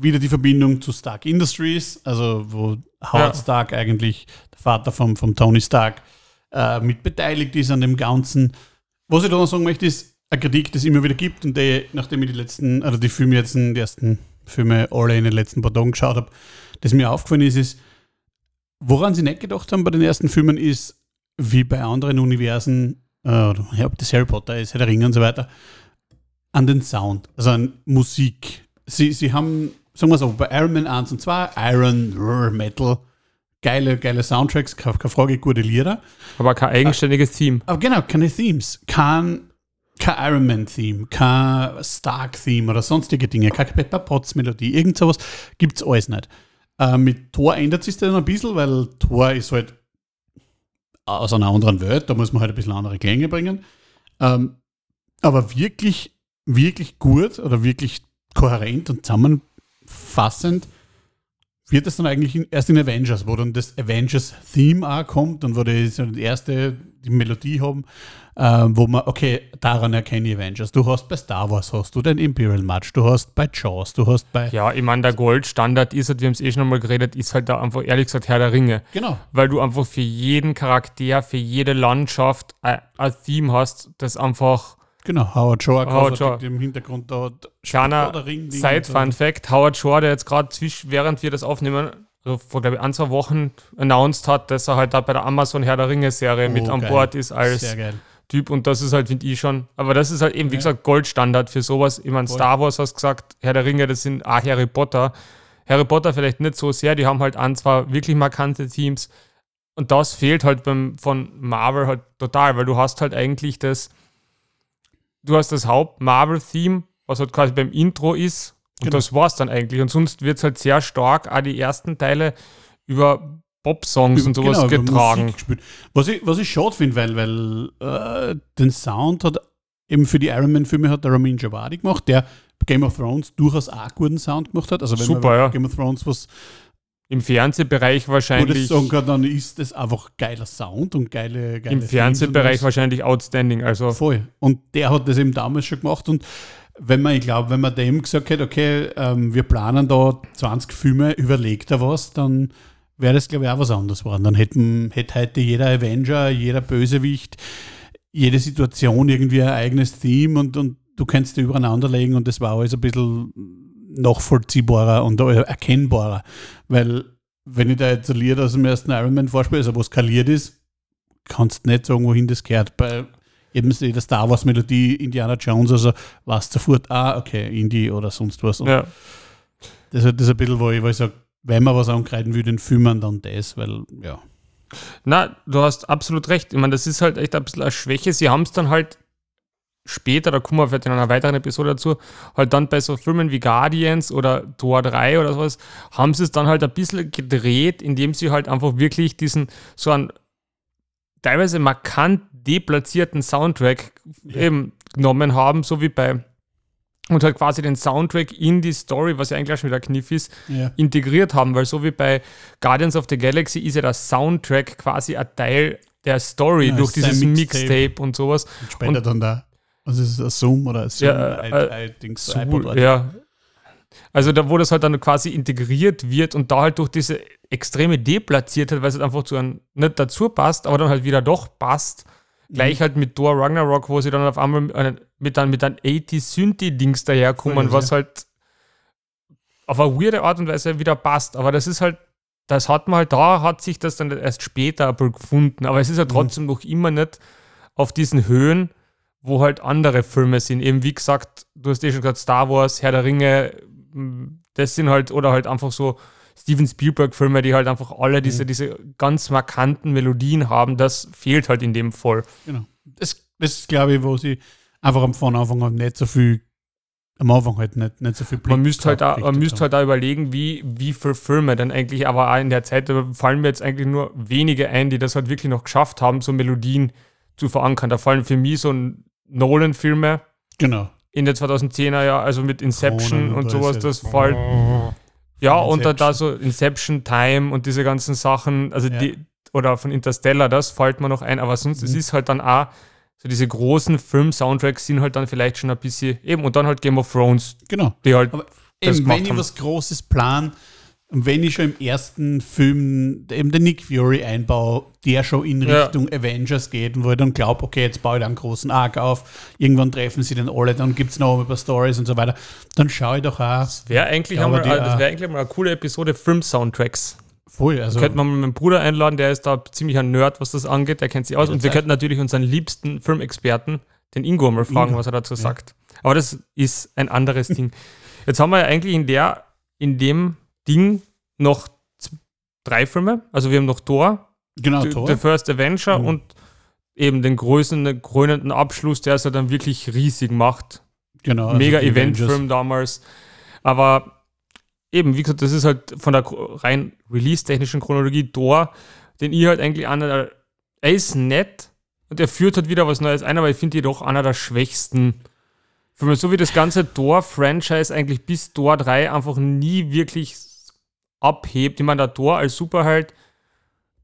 wieder die Verbindung zu Stark Industries, also wo Howard Ja. Stark eigentlich, der Vater vom, vom Tony Stark, äh, mit beteiligt ist an dem Ganzen. Was ich da noch sagen möchte, ist eine Kritik, die es immer wieder gibt und die, nachdem ich die letzten, also die Filme jetzt, die ersten Filme alle in den letzten paar Tagen geschaut habe, das mir aufgefallen ist, ist, woran sie nicht gedacht haben bei den ersten Filmen, ist, wie bei anderen Universen, äh, ja, ob das Harry Potter ist, Herr der Ringe und so weiter, an den Sound, also an Musik. Sie, sie haben, sagen wir so, bei Iron Man 1 und 2, Iron, Rrr, Metal, geile, geile Soundtracks, keine, keine Frage, gute Lieder. Aber kein eigenständiges Theme. Aber genau, keine Themes. Kein, kein Iron Man-Theme, kein Stark-Theme oder sonstige Dinge, keine Pepper Potts-Melodie, irgend sowas gibt es alles nicht. Äh, mit Thor ändert sich das dann ein bisschen, weil Thor ist halt aus einer anderen Welt, da muss man halt ein bisschen andere Klänge bringen. Ähm, aber wirklich, wirklich gut oder wirklich kohärent und zusammenfassend wird es dann eigentlich erst in Avengers, wo dann das Avengers-Theme auch kommt und wo die, die erste die Melodie haben, äh, wo man, okay, daran erkenne ich Avengers. Du hast bei Star Wars hast du den Imperial March, du hast bei Jaws, du hast bei. Ja, ich meine, der Goldstandard ist halt, wir haben es eh schon einmal geredet, ist halt da einfach ehrlich gesagt Herr der Ringe. Genau. Weil du einfach für jeden Charakter, für jede Landschaft ein, ein Theme hast, das einfach Genau, Howard Shore, Howard Shore. im Hintergrund da. kleiner Side. Fun Fact, Howard Shore, der jetzt gerade während wir das aufnehmen, vor glaube ich ein, zwei Wochen announced hat, dass er halt da bei der Amazon Herr der Ringe Serie Oh, mit an geil. Bord ist als. Typ und das ist halt, finde ich schon, aber das ist halt eben, wie Ja. gesagt, Goldstandard für sowas. Ich meine. Star Wars hast gesagt, Herr der Ringe, das sind auch Harry Potter. Harry Potter vielleicht nicht so sehr, die haben halt ein, zwei wirklich markante Teams und das fehlt halt beim, von Marvel halt total, weil du hast halt eigentlich das, du hast das Haupt-Marvel-Theme, was halt quasi beim Intro ist und Genau. das war's dann eigentlich und sonst wird es halt sehr stark, auch die ersten Teile über Pop-Songs und sowas Genau, getragen. Was ich, was ich schade finde, weil, weil äh, den Sound hat eben für die Iron Man-Filme hat der Ramin Javadi gemacht, der Game of Thrones durchaus auch guten Sound gemacht hat. Also wenn Super, man ja. Game of Thrones was Im Fernsehbereich wahrscheinlich. sagen kann, dann ist das einfach geiler Sound und geile, geile Im Fernsehbereich wahrscheinlich outstanding. Also. Voll. Und der hat das eben damals schon gemacht und wenn man, ich glaube, wenn man dem gesagt hätte, okay, ähm, wir planen da 20 Filme, überlegt er was, dann wäre das, glaube ich, auch was anderes geworden. Dann hätten, hätte heute jeder Avenger, jeder Bösewicht, jede Situation irgendwie ein eigenes Theme und, und du kannst die übereinander legen und das war alles ein bisschen nachvollziehbarer und erkennbarer. Weil, wenn ich da jetzt ein Lied aus dem ersten Iron Man vorspiele, also wo skaliert ist, kannst du nicht sagen, wohin das gehört. Bei eben der Star Wars Melodie, Indiana Jones, also du sofort, ah, okay, Indie oder sonst was. Und ja. das, ist- das ist ein bisschen, wo ich, wo ich sage, wenn man was angreifen will, den Filmen, dann das, weil, ja. Na, du hast absolut recht. Ich meine, das ist halt echt ein bisschen eine Schwäche. Sie haben es dann halt später, da kommen wir vielleicht in einer weiteren Episode dazu, halt dann bei so Filmen wie Guardians oder Tor 3 oder sowas, haben sie es dann halt ein bisschen gedreht, indem sie halt einfach wirklich diesen so einen teilweise markant deplatzierten Soundtrack Ja. eben genommen haben, so wie bei und halt quasi den Soundtrack in die Story, was ja eigentlich schon wieder Kniff ist, ja. integriert haben, weil so wie bei Guardians of the Galaxy ist ja der Soundtrack quasi ein Teil der Story Ja, durch dieses Mixtape. Mixtape. und sowas. Und später dann da, was ist das, ein Zoom oder ein Zoom? Ja, I- äh, I think so, oder- ja. Also da, wo das halt dann quasi integriert wird und da halt durch diese extreme Deplatziertheit, weil es halt einfach zu einem, nicht dazu passt, aber dann halt wieder doch passt. Gleich halt mit Thor Ragnarok, wo sie dann auf einmal mit dann mit einem 80 Synthi-Dings daherkommen, Voll, was ja. halt auf eine weirde Art und Weise wieder passt. Aber das ist halt, das hat man halt, da hat sich das dann erst später gefunden. Aber es ist ja Mhm. trotzdem noch immer nicht auf diesen Höhen, wo halt andere Filme sind. Eben wie gesagt, du hast eh schon gesagt, Star Wars, Herr der Ringe, das sind halt, oder halt einfach so Steven Spielberg-Filme, die halt einfach alle diese, Mhm. diese ganz markanten Melodien haben. Das fehlt halt in dem voll. Genau. Das, das ist, glaube ich, wo sie einfach am Anfang an nicht so viel, am Anfang halt nicht, nicht so viel Man Blick müsste halt, auch, man müsste haben. halt auch überlegen, wie, wie viele Filme dann eigentlich, aber auch in der Zeit, da fallen mir jetzt eigentlich nur wenige ein, die das halt wirklich noch geschafft haben, so Melodien zu verankern. Da fallen für mich so Nolan-Filme Genau. in den 2010er Jahren, also mit Inception Kronen und sowas, das fällt. Ja, Von und da, da Inception. so Inception, Time und diese ganzen Sachen, also Ja. die, oder von Interstellar, das fällt mir noch ein, aber sonst, es Mhm. ist halt dann auch so diese großen Film-Soundtracks sind halt dann vielleicht schon ein bisschen eben und dann halt Game of Thrones, Genau. die halt Aber das eben, wenn ich haben. was Großes plan, und wenn ich schon im ersten Film eben den Nick Fury einbaue, der schon in Ja. Richtung Avengers geht und wo ich dann glaube, okay, jetzt baue ich da einen großen Arc auf, irgendwann treffen sie dann alle, dann gibt es noch ein paar Stories und so weiter, dann schaue ich doch auch wäre eigentlich, glaube, einmal, die, das wäre eigentlich mal eine coole Episode Film-Soundtracks. voll. Also, Könnte man mal meinen Bruder einladen, der ist da ziemlich ein Nerd, was das angeht, der kennt sich aus. Und wir könnten natürlich unseren liebsten Filmexperten, den Ingo, mal fragen, Ingo, was er dazu sagt. Aber das ist ein anderes [laughs] Ding. Jetzt haben wir ja eigentlich in, der, in dem Ding noch drei Filme. Also wir haben noch Thor, genau, The, Tor. The First Avenger Mhm. und eben den größten, krönenden Abschluss, der es ja dann wirklich riesig macht. genau, also Mega die Eventfilm damals. Aber eben, wie gesagt, das ist halt von der rein release-technischen Chronologie Thor, den ich halt eigentlich einer der, er ist nett und er führt halt wieder was Neues ein, aber ich finde ihn doch einer der schwächsten Filme. So wie das ganze Thor-Franchise eigentlich bis Thor 3 einfach nie wirklich abhebt. Ich meine, der Thor als Superheld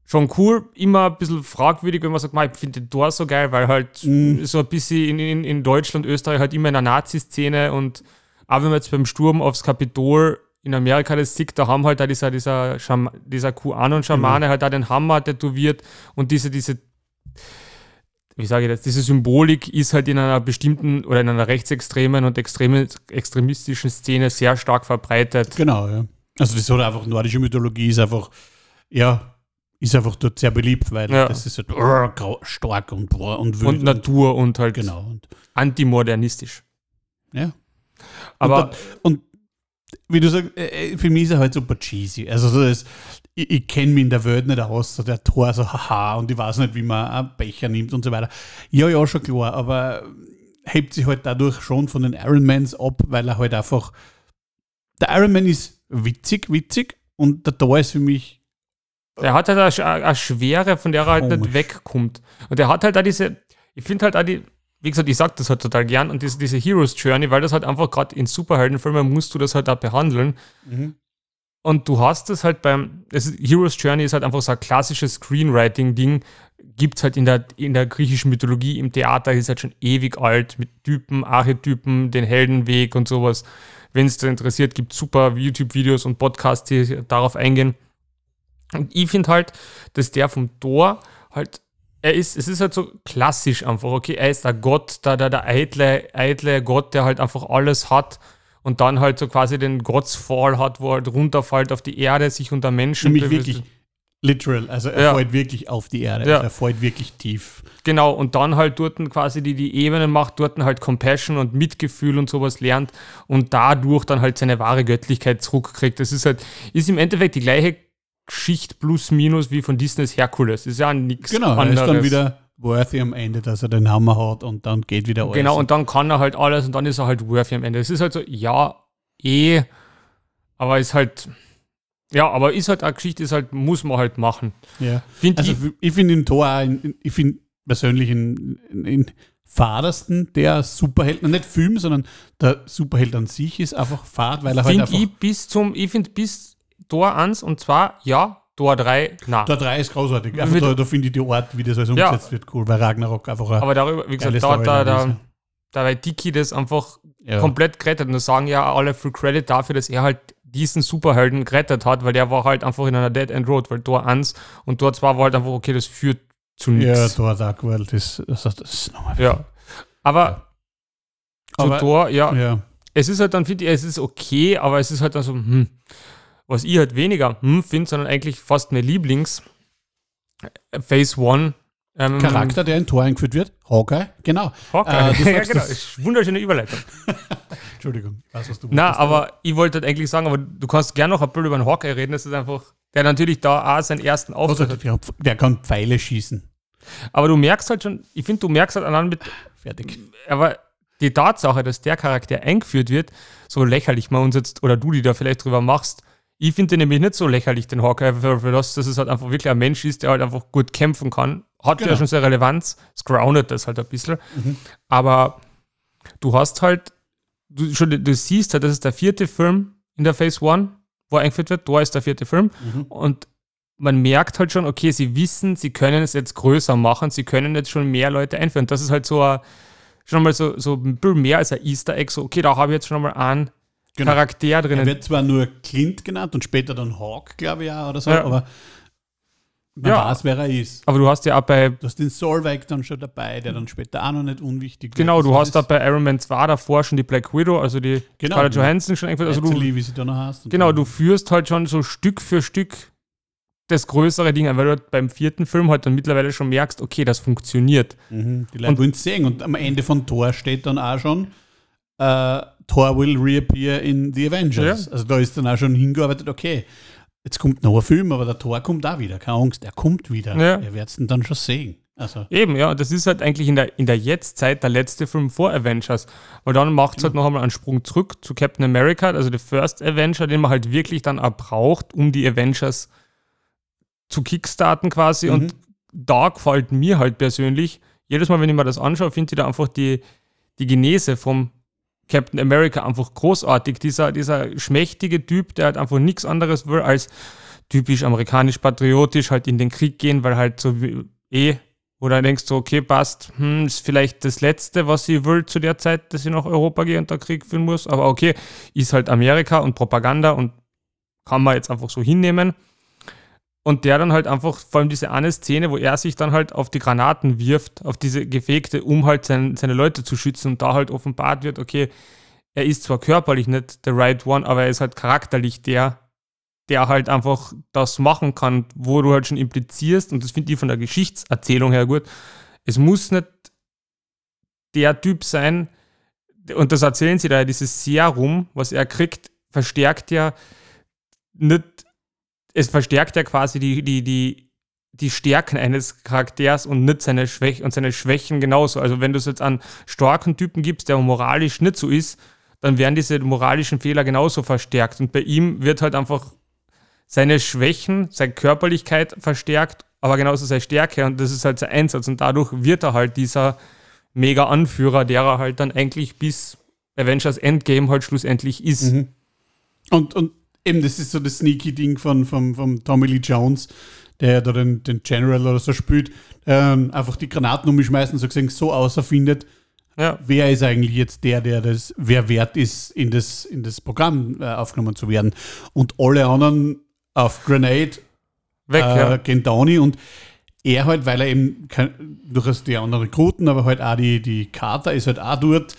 schon cool, immer ein bisschen fragwürdig, wenn man sagt, "Ma, ich finde den Thor so geil, weil halt Mhm. so ein bisschen in, in, in Deutschland, Österreich halt immer in der Nazi-Szene und auch wenn man jetzt beim Sturm aufs Kapitol in Amerika das sieht, da haben halt da dieser, dieser, Scham dieser QAnon-Schamane halt da den Hammer tätowiert und diese, diese, wie sage ich das, diese Symbolik ist halt in einer bestimmten oder in einer rechtsextremen und extremistischen Szene sehr stark verbreitet. Genau, ja. Also das hat einfach nordische Mythologie ist einfach, ja, ist einfach dort sehr beliebt, weil Ja. das ist halt oh, stark und, boah, und wild. Und Natur und halt Genau. Und, antimodernistisch. ja. Aber und, da, und wie du sagst, äh, äh, für mich ist er halt super cheesy. Also so das, ich, ich kenne mich in der Welt nicht aus, so der Tor so haha und ich weiß nicht, wie man einen Becher nimmt und so weiter. Ja, ja, schon klar, aber hebt sich halt dadurch schon von den Ironmans ab, weil er halt einfach der Ironman ist witzig, witzig und der Tor ist für mich Der hat halt eine, Sch- eine Schwere, von der er halt nicht wegkommt. Und der hat halt auch diese, ich finde halt auch die, wie gesagt, ich sag das halt total gern, und diese, diese Heroes Journey, weil das halt einfach gerade in Superheldenfilmen musst du das halt auch behandeln. Und du hast es halt beim, ist, Heroes Journey ist halt einfach so ein klassisches Screenwriting-Ding, gibt es halt in der, in der griechischen Mythologie, im Theater ist halt schon ewig alt, mit Typen, Archetypen, den Heldenweg und sowas. Wenn es interessiert, gibt es super YouTube-Videos und Podcasts, die darauf eingehen. Und ich finde halt, dass der vom Thor halt, er ist, es ist halt so klassisch einfach, okay, er ist der Gott, der, der, der eitle, eitle Gott, der halt einfach alles hat und dann halt so quasi den Godsfall hat, wo er halt runterfällt auf die Erde, sich unter Menschen Nämlich bewegt. wirklich literal. Also er Ja. fällt wirklich auf die Erde. Ja. Also er fällt wirklich tief. Genau, und dann halt dort quasi die, die Ebenen macht, dort halt Compassion und Mitgefühl und sowas lernt und dadurch dann halt seine wahre Göttlichkeit zurückkriegt. Das ist halt, ist im Endeffekt die gleiche Geschichte plus minus wie von Disneys Herkules. Ist ja nichts Genau, er anderes. ist dann wieder worthy am Ende, dass er den Hammer hat und dann geht wieder alles. Genau, und dann kann er halt alles und dann ist er halt worthy am Ende. Es ist halt so, ja, eh, aber ist halt, ja, aber ist halt eine Geschichte, ist halt, muss man halt machen. ja. Finde Also ich, ich, finde den Tor, auch in- ich finde persönlich in, in, in fadersten der Superheld, nicht Film, sondern der Superheld an sich ist einfach fad, weil er halt finde einfach. ich bis zum, ich finde bis Tor 1 und zwar, ja, Tor 3, na. Der 3 ist großartig. Einfach da, da finde ich die Art, wie das alles Ja. umgesetzt wird, cool, weil Ragnarok einfach ein Aber darüber, wie gesagt, da, da, da, da bei Dicky das einfach Ja. komplett gerettet. Und das sagen ja alle Full Credit dafür, dass er halt diesen Superhelden gerettet hat, weil der war halt einfach in einer Dead End Road, weil Tor 1 und Tor 2 war halt einfach, okay, das führt zu Ja, nichts. Tor Dark World ist, das, ist nochmal. Ja. Aber zu Aber- Tor, ja, Ja. es ist halt dann, finde ich, es ist okay, aber es ist halt dann so, hm, was ich halt weniger hm, finde, sondern eigentlich fast mein Lieblings äh, Phase One ähm, Charakter, der in Tor eingeführt wird, Hawkeye, genau. Hawkeye. Äh, [laughs] ja, genau. das- Ist Wunderschöne Überleitung. [laughs] Entschuldigung, ich weiß, was du Na, aber ich wollte halt eigentlich sagen, aber du kannst gerne noch ein bisschen über den Hawkeye reden. Das ist einfach, der natürlich da auch seinen ersten Auftritt hat. der, kann Pfeile schießen. Aber du merkst halt schon, ich finde, du merkst halt allein mit, [laughs] Fertig. aber die Tatsache, dass der Charakter eingeführt wird, so lächerlich man uns jetzt, oder du, die da vielleicht drüber machst, ich finde den nämlich nicht so lächerlich, den Hawkeye, für, das, dass es halt einfach wirklich ein Mensch ist, der halt einfach gut kämpfen kann. Hat ja Genau. schon seine Relevanz, es groundet das halt ein bisschen. Mhm. Aber du hast halt, du, schon, du siehst halt, das ist der vierte Film in der Phase One, wo er eingeführt wird. Da ist der vierte Film. Mhm. Und man merkt halt schon, okay, sie wissen, sie können es jetzt größer machen, sie können jetzt schon mehr Leute einführen. Das ist halt so ein, schon mal so, so ein bisschen mehr als ein Easter Egg, so, okay, da habe ich jetzt schon mal einen Genau. Charakter Er drinnen. wird zwar nur Clint genannt und später dann Hawk, glaube ich, auch oder so, Ja. aber man Ja. weiß, wer er ist. Aber du hast ja auch bei, Du hast den Solveig dann schon dabei, der dann später auch noch nicht unwichtig wird. genau, du hast da bei Iron Man 2 davor schon die Black Widow, also die Genau. Scarlett Johansson schon ist Also du, wie sie da noch hast. Genau, du führst halt schon so Stück für Stück das größere Ding an, weil du halt beim vierten Film halt dann mittlerweile schon merkst, okay, das funktioniert. Mhm, die Leute wollen es sehen. Und am Ende von Thor steht dann auch schon, äh, Thor will reappear in the Avengers. Ja. Also da ist dann auch schon hingearbeitet, okay, jetzt kommt noch ein Film, aber der Thor kommt auch wieder. Keine Angst, er kommt wieder. Ja. Ihr werdet ihn dann schon sehen. Also, Eben, ja, das ist halt eigentlich in der, in der Jetztzeit der letzte Film vor Avengers. Weil dann macht es halt noch einmal einen Sprung zurück zu Captain America, also der First Avenger, den man halt wirklich dann auch braucht, um die Avengers zu kickstarten quasi. Mhm. Und da gefällt mir halt persönlich, jedes Mal, wenn ich mir das anschaue, finde ich da einfach die, die Genese vom Captain America einfach großartig. Dieser, dieser schmächtige Typ, der halt einfach nichts anderes will als typisch amerikanisch-patriotisch halt in den Krieg gehen, weil halt so wie, eh, oder denkst du, okay, passt, hm, ist vielleicht das Letzte, was ich will zu der Zeit, dass ich nach Europa gehe und da Krieg führen muss, aber okay, ist halt Amerika und Propaganda und kann man jetzt einfach so hinnehmen. Und der dann halt einfach, vor allem diese eine Szene, wo er sich dann halt auf die Granaten wirft, auf diese Gefegte, um halt sein, seine Leute zu schützen und da halt offenbart wird, okay, er ist zwar körperlich nicht der right one, aber er ist halt charakterlich der, der halt einfach das machen kann, wo du halt schon implizierst, und das finde ich von der Geschichtserzählung her gut, es muss nicht der Typ sein, und das erzählen sie da, dieses Serum, was er kriegt, verstärkt ja nicht, es verstärkt ja quasi die, die, die, die Stärken eines Charakters und nicht seine Schwächen und seine Schwächen genauso. Also wenn du es jetzt an starken Typen gibst, der moralisch nicht so ist, dann werden diese moralischen Fehler genauso verstärkt. Und bei ihm wird halt einfach seine Schwächen, seine Körperlichkeit verstärkt, aber genauso seine Stärke und das ist halt sein Einsatz. Und dadurch wird er halt dieser Mega-Anführer, der er halt dann eigentlich bis Avengers Endgame halt schlussendlich ist. Mhm. Und, und eben, das ist so das sneaky Ding von, von, von Tommy Lee Jones, der da den, den General oder so spielt, ähm, einfach die Granaten umschmeißen, so gesehen, so auserfindet, Ja, wer ist eigentlich jetzt der, der das, wer wert ist, in das, in das Programm äh, aufgenommen zu werden. Und alle anderen auf Grenade weg, äh, ja. gehen Downey und er halt, weil er eben kein, durchaus die anderen Rekruten, aber halt auch die, die Carter ist halt auch dort,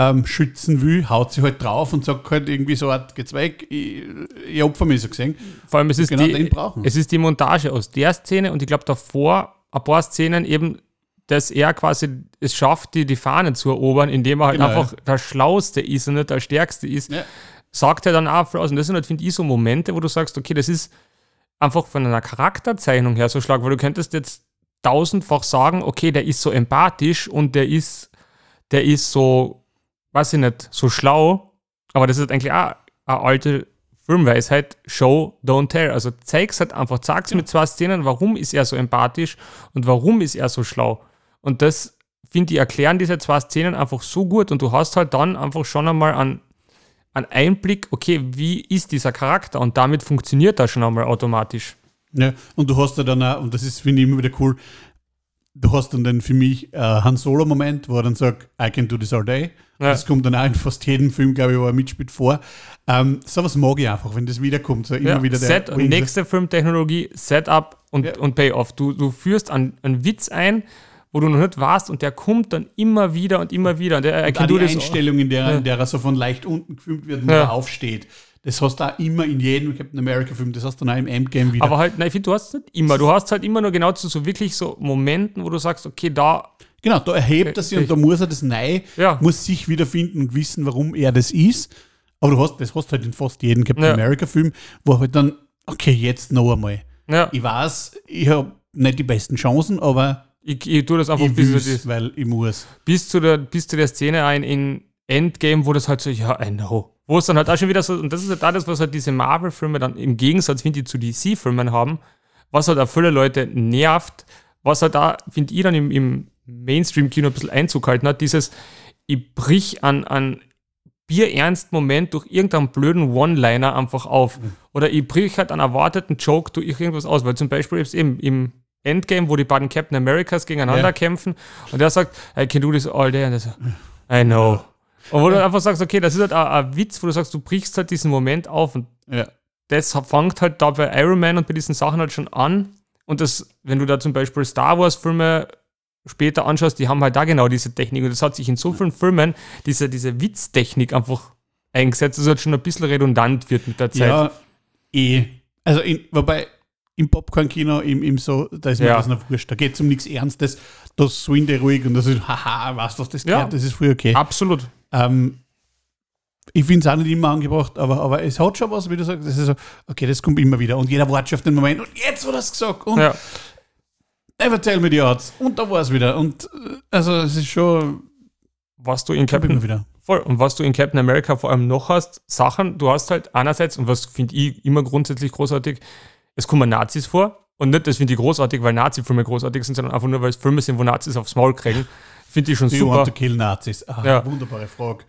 ähm, schützen will, haut sich halt drauf und sagt halt irgendwie so, Art, geht's weg, ich, ich opfer mich so gesehen. Vor allem, es ist, Genau die, es ist die Montage aus der Szene und ich glaube davor ein paar Szenen eben, dass er quasi es schafft, die, die Fahne zu erobern, indem er halt Genau, einfach der Schlauste ist und nicht der Stärkste ist. Ja. Sagt er dann auch. Und das sind halt, finde ich, so Momente, wo du sagst, okay, das ist einfach von einer Charakterzeichnung her so stark, weil du könntest jetzt tausendfach sagen, okay, der ist so empathisch und der ist, der ist so, weiß ich nicht, so schlau, aber das ist eigentlich auch eine alte Filmweisheit, Show, don't tell. Also zeig's halt einfach, sag's mit zwei Szenen, warum ist er so empathisch und warum ist er so schlau. Und das, finde ich, erklären diese zwei Szenen einfach so gut und du hast halt dann einfach schon einmal einen, einen Einblick, okay, wie ist dieser Charakter und damit funktioniert das schon einmal automatisch. Ja, und du hast ja dann auch, und das ist, finde ich, immer wieder cool, du hast dann den für mich äh, Han Solo-Moment, wo er dann sagt, I can do this all day. Ja. Das kommt dann auch in fast jedem Film, glaube ich, wo er mitspielt, vor. Ähm, sowas mag ich einfach, wenn das wiederkommt. So immer Ja, wieder der Set, nächste Filmtechnologie, Setup und, Ja. und Payoff. Du, du führst einen, einen Witz ein, wo du noch nicht warst und der kommt dann immer wieder und immer wieder. Und der, Und do die Einstellung, in der, in der er so von leicht unten gefilmt wird, wo Ja. er aufsteht. Das hast du auch immer in jedem Captain America-Film. Das hast du dann auch im Endgame wieder. Aber halt, nein, ich finde, du hast es nicht immer. Du hast halt immer nur genau zu so wirklich so Momenten, wo du sagst, okay, da, genau, da erhebt er sich und da muss er das Nei, Ja. muss sich wiederfinden und wissen, warum er das ist. Aber du hast, das hast du halt in fast jedem Captain Ja. America-Film, wo halt dann, okay, jetzt noch einmal. ja, Ich weiß, ich habe nicht die besten Chancen, aber ich, ich tue das einfach ich bis, will zu die- weil ich muss. bis, zu der, bis zu der Szene ein in Endgame, wo das halt so, ja, I know. Wo es dann halt auch schon wieder so, und das ist halt das, was halt diese Marvel-Filme dann im Gegensatz, finde ich, zu DC-Filmen haben, was halt auch viele Leute nervt, was halt da, finde ich, dann im, im Mainstream-Kino ein bisschen Einzug halten hat, dieses, ich brich an, an bierernsten Moment durch irgendeinen blöden One-Liner einfach auf. Mhm. Oder ich brich halt einen erwarteten Joke durch irgendwas aus, weil zum Beispiel jetzt eben im Endgame, wo die beiden Captain Americas gegeneinander Ja. kämpfen und der sagt, I can do this all day. Und der so, I know. Und wo du einfach sagst, okay, das ist halt ein, ein Witz, wo du sagst, du brichst halt diesen Moment auf und Ja. das fängt halt da bei Iron Man und bei diesen Sachen halt schon an. Und das, wenn du da zum Beispiel Star Wars-Filme später anschaust, die haben halt da genau diese Technik. Und das hat sich in so vielen Filmen, diese, diese Witztechnik einfach eingesetzt, dass es halt schon ein bisschen redundant wird mit der Zeit. Ja, eh. Also, in, wobei im Popcorn-Kino, im, im so, da ist mir Ja. das noch wurscht. Da geht es um nichts Ernstes. Da swing die ruhig und das ist, haha, was das, das Ja. gehört, das ist früher okay. Absolut. Ähm, ich finde es auch nicht immer angebracht, aber, aber es hat schon was, wie du sagst. Das ist so, okay, das kommt immer wieder. Und jeder wartet schon auf den Moment. Und jetzt wird das gesagt. Und Ja. never tell me the odds. Und da war es wieder. Und äh, also, es ist schon, Was du in Captain wieder. Voll. Und was du in Captain America vor allem noch hast, Sachen, du hast halt einerseits, und was finde ich immer grundsätzlich großartig, es kommen Nazis vor. Und nicht, das finde ich großartig, weil Nazi-Filme großartig sind, sondern einfach nur, weil es Filme sind, wo Nazis aufs Maul kriegen. Finde ich schon Do you want super. to kill Nazis? Ah, Ja. Wunderbare Frage.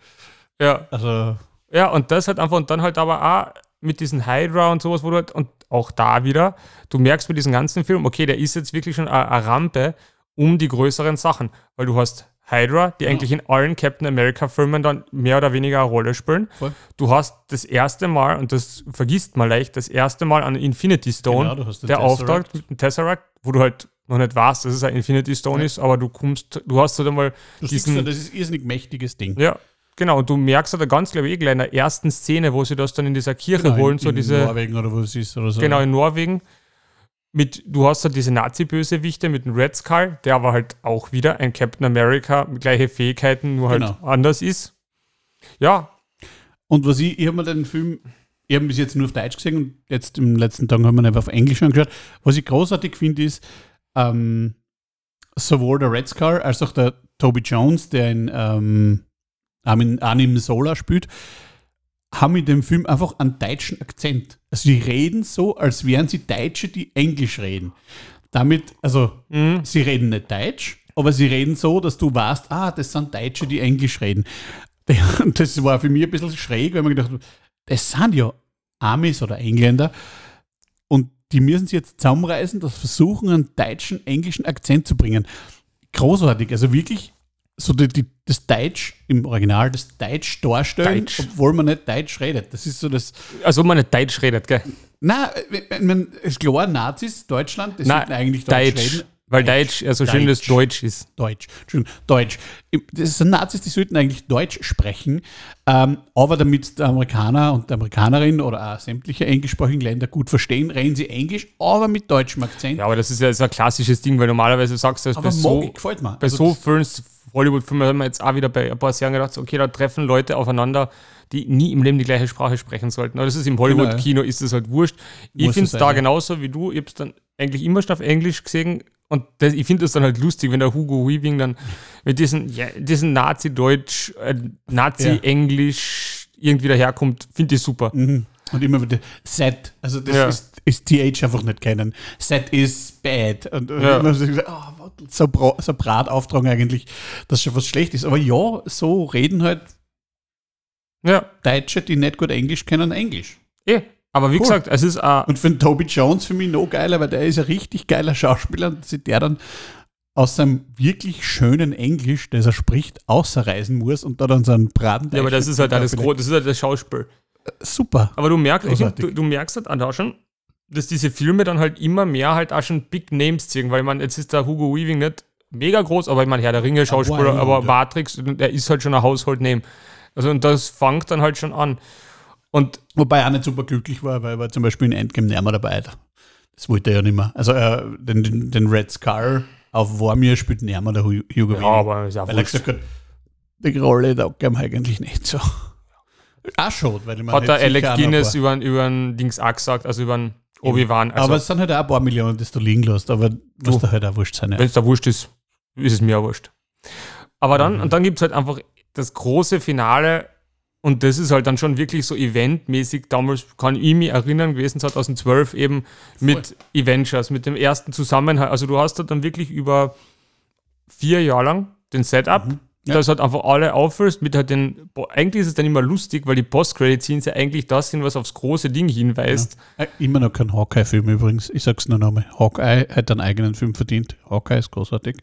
Ja, Also, ja, und das halt einfach, und dann halt aber auch mit diesen Hydra und sowas, wo du halt, und auch da wieder, du merkst bei diesem ganzen Film, okay, der ist jetzt wirklich schon eine Rampe um die größeren Sachen, weil du hast Hydra, die eigentlich in allen Captain America Filmen dann mehr oder weniger eine Rolle spielen. Voll. Du hast das erste Mal, und das vergisst man leicht, das erste Mal an Infinity Stone, Genau, der auftaucht mit dem Tesseract, wo du halt noch nicht weißt, dass es ein Infinity Stone ist, aber du kommst, du hast halt einmal du siehst, diesen, ja, das ist ein irrsinnig mächtiges Ding. ja, genau. Und du merkst halt ganz, glaube ich, gleich in der ersten Szene, wo sie das dann in dieser Kirche Genau, holen, in, so in diese, Norwegen oder wo es ist oder so. genau, in Norwegen. Mit, du hast halt diese Nazi-Bösewichte mit dem Red Skull, der aber halt auch wieder ein Captain America mit gleiche Fähigkeiten, nur halt Genau. anders ist. Ja, Und was ich, ich habe mir den Film, ich habe bis jetzt nur auf Deutsch gesehen und jetzt im letzten Tag haben wir ihn einfach auf Englisch angeschaut. Was ich großartig finde, ist, ähm, sowohl der Red Skull als auch der Toby Jones, der in ähm, Anim Sola spielt, haben in dem Film einfach einen deutschen Akzent. Also die reden so, als wären sie Deutsche, die Englisch reden. Damit, also mhm. sie reden nicht Deutsch, aber sie reden so, dass du weißt, ah, das sind Deutsche, die Englisch reden. [laughs] Und das war für mich ein bisschen schräg, weil man gedacht hat, das sind ja Amis oder Engländer und die müssen sich jetzt zusammenreißen, das versuchen, einen deutschen, englischen Akzent zu bringen. Großartig, also wirklich so die, die, das Deutsch im Original, das Deutsch darstellen, Deutsch. obwohl man nicht Deutsch redet. Das ist so das. also man nicht Deutsch redet, gell? Na, ich meine, ist klar, Nazis, Deutschland, das Nein, sollten eigentlich Deutsch, Deutsch. reden. Weil Deutsch ja so schön das Deutsch. Deutsch ist. Deutsch. Entschuldigung, Deutsch. Das sind Nazis, die sollten eigentlich Deutsch sprechen, ähm, aber damit der Amerikaner und die Amerikanerin oder auch sämtliche englischsprachigen Länder gut verstehen, reden sie Englisch, aber mit deutschem Akzent. Ja, aber das ist ja so ein klassisches Ding, weil normalerweise sagst du das aber bei so, ich, gefällt mir. bei Also so vielen Hollywood-Filmen haben wir jetzt auch wieder bei ein paar Jahren gedacht, okay, da treffen Leute aufeinander, die nie im Leben die gleiche Sprache sprechen sollten. Aber das ist im Hollywood-Kino, ist das halt wurscht. Ich finde es es da ja. genauso wie du. Ich habe es dann eigentlich immer schon auf Englisch gesehen. Und das, ich finde das dann halt lustig, wenn der Hugo Weaving dann mit diesen, ja, diesen Nazi-Deutsch, äh, Nazi-Englisch irgendwie daherkommt. Finde ich super. Mhm. Und immer wieder Set. Also das Ja. ist, ist TH einfach nicht kennen. Set is bad. Und Ja. immer so, gesagt, ah, was, so, bra so Brat auftragen eigentlich, dass schon was schlecht ist. Aber ja, so reden halt Ja, Deutsche, die nicht gut Englisch kennen, Englisch. eh. Aber wie Cool. gesagt, es ist äh, Und für den Toby Jones für mich noch geiler, weil der ist ein richtig geiler Schauspieler und sich der dann aus seinem wirklich schönen Englisch, das er spricht, außerreisen muss und da dann so einen Braten. ja, aber das ist halt alles groß, das ist halt das Schauspiel. Super. Aber du merkst, ich du, du merkst halt auch schon, dass diese Filme dann halt immer mehr halt auch schon Big Names ziehen, weil man, jetzt ist der Hugo Weaving nicht mega groß, aber ich meine, Herr der Ringe Schauspieler, aber. Matrix, der ist halt schon ein Household Name. Also und das fängt dann halt schon an. Und Wobei er auch nicht super glücklich war, weil er war zum Beispiel in Endgame nicht mehr dabei. Das wollte er ja nicht mehr. Also äh, den, den, Red Skull auf Warmir spielt nicht mehr der Hu- Hugo ja, Weaving. aber ist ja Weil er gesagt hat, die Rolle taugt ihm eigentlich nicht so. Auch schon, weil ich meine, Hat der Alec auch Guinness über über ein Dings auch gesagt, also über ein Obi-Wan. aber Also, es sind halt auch ein paar Millionen, das du liegen lässt, aber was da halt auch wurscht sein. Ja. wenn es da wurscht ist, ist es mir auch wurscht. Aber dann, Mhm. und dann gibt es halt einfach das große Finale und das ist halt dann schon wirklich so eventmäßig. Damals kann ich mich erinnern, gewesen 2012 eben mit Avengers, mit dem ersten Zusammenhang. Also du hast da dann wirklich über vier Jahre lang den Setup, Mhm. Ja. dass halt einfach alle auffüllst mit halt den, eigentlich ist es dann immer lustig, weil die Post-Credit-Scenes ja eigentlich das sind, was aufs große Ding hinweist. Äh, immer noch kein Hawkeye-Film übrigens. Ich sag's nur nochmal. Hawkeye hat einen eigenen Film verdient. Hawkeye ist großartig.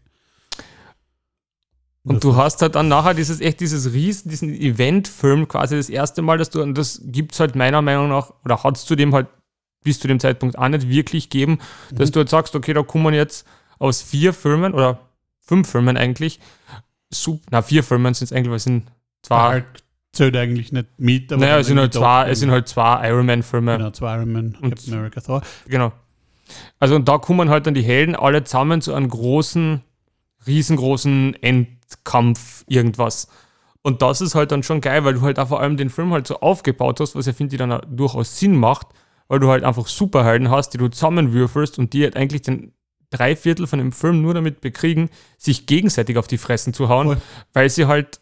Und du hast halt dann nachher dieses, echt dieses Riesen, diesen Event-Film quasi das erste Mal, dass du, und das gibt's halt meiner Meinung nach, oder hat's zu dem halt bis zu dem Zeitpunkt auch nicht wirklich geben, dass Mhm. du halt sagst, okay, da kommen jetzt aus vier Filmen oder fünf Filmen eigentlich, sup, na, vier Filmen sind es eigentlich, weil es sind zwei, Hulk zählt eigentlich nicht mit. aber naja, es sind halt zwei, es sind halt zwei Iron Man-Filme. Genau, zwei Iron Man, Und- Captain America, Thor. Genau. Also und da kommen halt dann die Helden alle zusammen zu einem großen, riesengroßen Endkampf irgendwas. Und das ist halt dann schon geil, weil du halt auch vor allem den Film halt so aufgebaut hast, was ja finde ich dann durchaus Sinn macht, weil du halt einfach Superhelden hast, die du zusammenwürfelst und die halt eigentlich den drei Viertel von dem Film nur damit bekriegen, sich gegenseitig auf die Fressen zu hauen, Voll. weil sie halt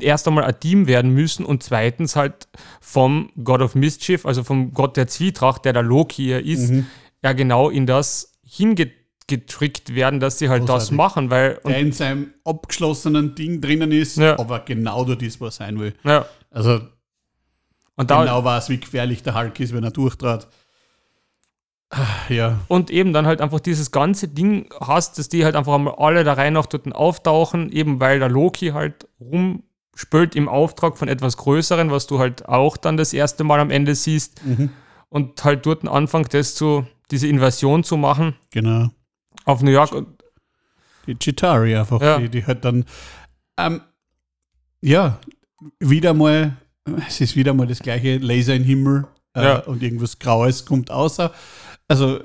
erst einmal ein Team werden müssen und zweitens halt vom God of Mischief, also vom Gott der Zwietracht, der der Loki hier ist, Mhm. ja genau in das hingetrickt werden, dass sie halt das Großartig. machen, weil und, Der in seinem abgeschlossenen Ding drinnen ist, Ja. aber genau dort ist, wo er sein will. ja, Also und da genau weiß, wie gefährlich der Hulk ist, wenn er durchtrat. Ah, Ja, und eben dann halt einfach dieses ganze Ding hast, dass die halt einfach einmal alle da rein nach dort auftauchen, eben weil der Loki halt rumspült im Auftrag von etwas Größeren, was du halt auch dann das erste Mal am Ende siehst mhm. und halt dort anfängt, das zu, diese Invasion zu machen genau. auf New York. Und, Die Chitari einfach, Ja. die, die halt dann, ähm, ja, wieder mal, es ist wieder mal das gleiche Laser im Himmel äh, Ja. und irgendwas Graues kommt außer. Also,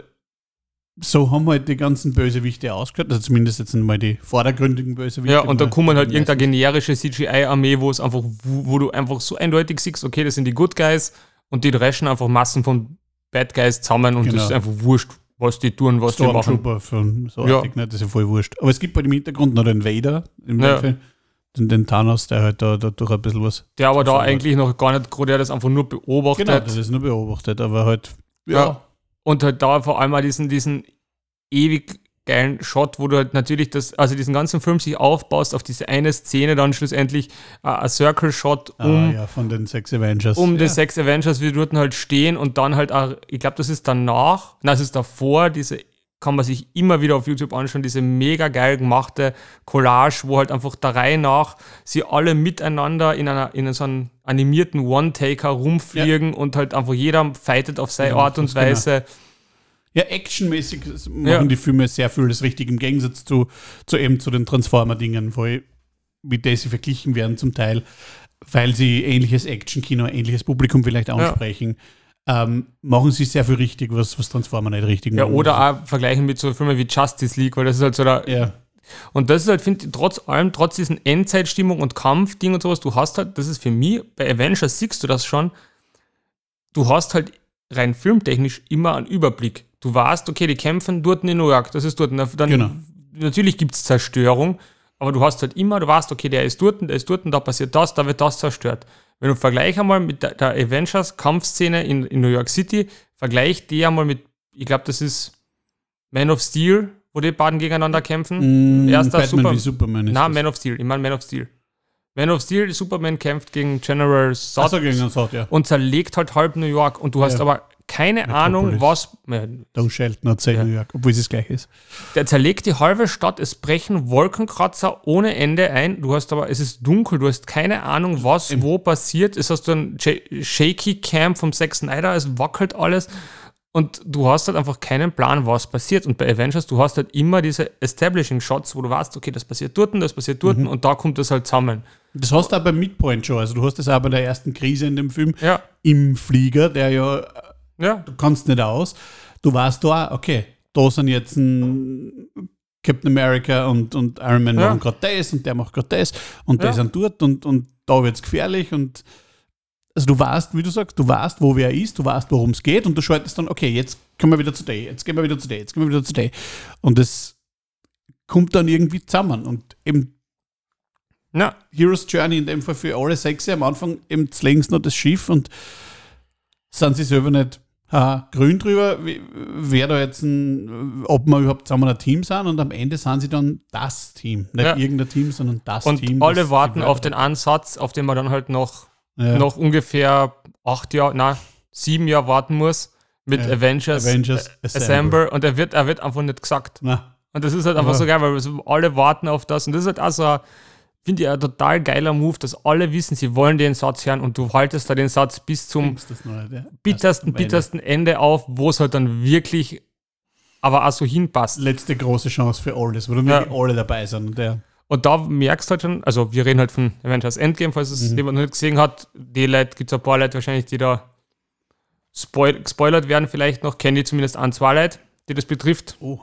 so haben halt die ganzen Bösewichte ausgeschaut, also zumindest jetzt mal die vordergründigen Bösewichte. ja, und da kommen halt irgendeine generische CGI-Armee, wo es einfach, wo, wo du einfach so eindeutig siehst, okay, das sind die Good Guys und die dreschen einfach Massen von Bad Guys zusammen und Genau. das ist einfach wurscht, was die tun, was die machen. Von so Ja. artig, ne? das ist ja voll wurscht. Aber es gibt halt im Hintergrund noch den Vader, im Ja. Den, den Thanos, der halt da, durch ein bisschen was. Der aber da eigentlich noch gar nicht gerade, der das einfach nur beobachtet. Genau, das ist nur beobachtet, aber halt, ja, Ja. Und halt da vor allem auch diesen, diesen ewig geilen Shot, wo du halt natürlich das, also diesen ganzen Film sich aufbaust auf diese eine Szene, dann schlussendlich äh, ein Circle-Shot ah, um, ja, von den Sex Avengers. um die ja. sechs Avengers, wie die dort halt stehen und dann halt auch, ich glaube, das ist danach, nein, es ist davor, diese kann man sich immer wieder auf YouTube anschauen, diese mega geil gemachte Collage, wo halt einfach der Reihe nach sie alle miteinander in einer in so einem animierten One-Taker rumfliegen und halt einfach jeder fightet auf seine Ja, Art und genau. Weise. Ja, actionmäßig machen Ja. die Filme sehr viel das Richtige im Gegensatz zu, zu eben zu den Transformer-Dingen, wo wie die sie verglichen werden zum Teil, weil sie ähnliches Action-Kino, ähnliches Publikum vielleicht ansprechen. Ähm, machen sie sehr viel richtig, was, was Transformer nicht richtig Ja, machen. oder auch vergleichen mit so Filmen wie Justice League, weil das ist halt so der, Ja, Und das ist halt, finde ich, trotz allem, trotz diesen Endzeitstimmung und Kampfding und sowas, du hast halt, das ist für mich, bei Avengers siehst du das schon, du hast halt rein filmtechnisch immer einen Überblick. Du weißt, okay, die kämpfen dort in New York, das ist dort. Dann, Genau. Natürlich gibt es Zerstörung, aber du hast halt immer, du weißt, okay, der ist dort, der ist dort, da passiert das, da wird das zerstört. Wenn du vergleich einmal mit der, der Avengers-Kampfszene in, in New York City, vergleich die einmal mit, ich glaube, das ist Man of Steel, wo die beiden gegeneinander kämpfen. Mm, Erster Batman Super- wie Superman ist Na, das. Man of Steel. Ich meine Man of Steel. Man of Steel, Superman kämpft gegen General Zod Achso, gegen Sod, ja. und zerlegt halt halb New York. Und du hast Ja. aber keine Metropolis. Ahnung, was. Ja, Don Shelton hat ja. New York, obwohl es das gleiche ist. Der zerlegt die halbe Stadt, es brechen Wolkenkratzer ohne Ende ein. Du hast aber, es ist dunkel, du hast keine Ahnung, was wo passiert. Es hast du ein Shaky Cam vom Zack Snyder, es wackelt alles. Und du hast halt einfach keinen Plan, was passiert. Und bei Avengers, du hast halt immer diese Establishing Shots, wo du weißt, okay, das passiert dort, das passiert dort und da kommt das halt zusammen. Das hast du auch beim Midpoint schon. Also du hast das auch bei der ersten Krise in dem Film Ja, im Flieger, der ja ja, du kannst nicht aus. Du weißt da, okay, da sind jetzt ein Captain America und, und Iron Man Ja. machen gerade das und der macht gerade das und Ja. die sind dort und, und da wird es gefährlich und also du weißt, wie du sagst, du weißt, wo wer ist, du weißt, worum es geht und du schaltest dann, okay, jetzt kommen wir wieder zu dir, jetzt gehen wir wieder zu dir, jetzt gehen wir wieder zu dir. Und das kommt dann irgendwie zusammen und eben ja. Hero's Journey in dem Fall für alle sechs am Anfang eben längst noch das Schiff und sind sie selber nicht haha, grün drüber, wer da jetzt ein, ob wir überhaupt zusammen ein Team sind und am Ende sind sie dann das Team. Nicht Ja. irgendein Team, sondern das Und Team. alle das warten auf den Ansatz, auf den man dann halt noch, ja. noch ungefähr acht Jahre, na, sieben Jahre warten muss mit Ja, Avengers, Avengers äh, Assemble. Assemble und er wird, er wird einfach nicht gesagt. Na, Und das ist halt einfach so geil, weil alle warten auf das. Und das ist halt auch so, ein- finde ich, ein total geiler Move, dass alle wissen, sie wollen den Satz hören und du haltest da den Satz bis zum das noch, ja. bittersten, bittersten Ende auf, wo es halt dann wirklich aber auch so hinpasst. Letzte große Chance für alles, wo dann Ja. wirklich alle dabei sind. Und der, Und da merkst du halt schon, also wir reden halt von Avengers Endgame, falls es Mhm. jemand noch nicht gesehen hat. Die Leute, gibt es ein paar Leute wahrscheinlich, die da spoil gespoilert werden, vielleicht noch, kenne ich zumindest ein, zwei Leute, die das betrifft. oh,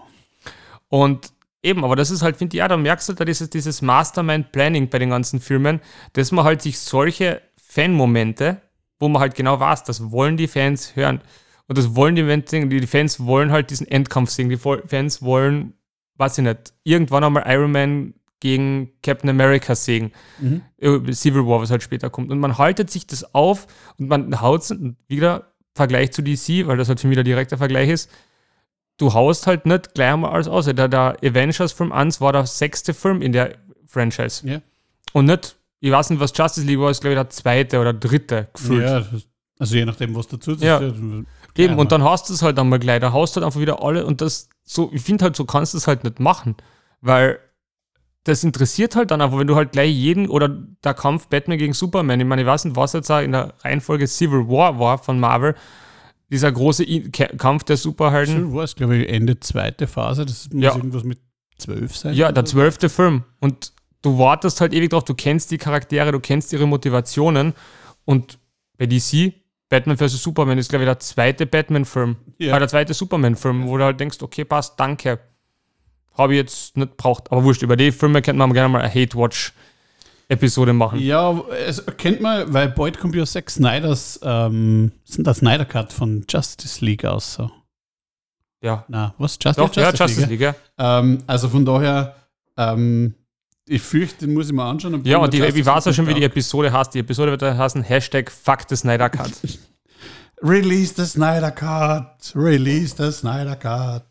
Und eben, aber das ist halt, finde ich, ja, da merkst du da dieses, dieses Mastermind-Planning bei den ganzen Filmen, dass man halt sich solche Fan-Momente, wo man halt genau weiß, das wollen die Fans hören. Und das wollen die Fans sehen. Die Fans wollen halt diesen Endkampf sehen. Die Fans wollen, weiß ich nicht, irgendwann einmal Iron Man gegen Captain America sehen. Mhm. Äh, Civil War, was halt später kommt. Und man haltet sich das auf und man haut es wieder Vergleich zu DC, weil das halt für mich der direkte Vergleich ist. Du haust halt nicht gleich einmal alles aus. Der, der Avengers-Film 1 war der sechste Film in der Franchise. Ja. Und nicht, ich weiß nicht, was Justice League war, ist glaube ich der zweite oder dritte gefühlt. ja, also je nachdem, was dazu ist. Ja. Eben, Ja, und dann hast du es halt einmal gleich, da haust du halt einfach wieder alle und das, so, ich finde halt, so kannst du es halt nicht machen, weil das interessiert halt dann einfach, wenn du halt gleich jeden oder der Kampf Batman gegen Superman, ich meine, ich weiß nicht, was jetzt auch in der Reihenfolge Civil War war von Marvel, dieser große I Ka- Kampf der Superhelden, Civil War ist, glaube ich, Ende zweite Phase. Das muss Ja. irgendwas mit zwölf sein. ja, der zwölfte Film und du wartest halt ewig drauf, du kennst die Charaktere, du kennst ihre Motivationen und bei DC, Batman vs. Superman ist, glaube ich, der zweite Batman-Film. Ja. Ja. der zweite Superman-Film, wo du halt denkst, okay, passt, danke. Habe ich jetzt nicht braucht. Aber wurscht, über die Filme könnte man gerne mal eine Hate-Watch-Episode machen. Ja, es kennt man, weil bald kommt ja Zack Snyders, ähm, sind das Snyder Cut von Justice League aus. So. Ja. Na, was? Justice, Doch, ja, Justice League, ja. Ähm, also von daher, ähm, ich fürchte, den muss ich mal anschauen. Ja, und die, Justice ich weiß League schon, wie die. Episode heißt. Die Episode wird da heißen Hashtag Fuck the Snyder Cut. [laughs] Release the Snyder Cut, release the Snyder Cut.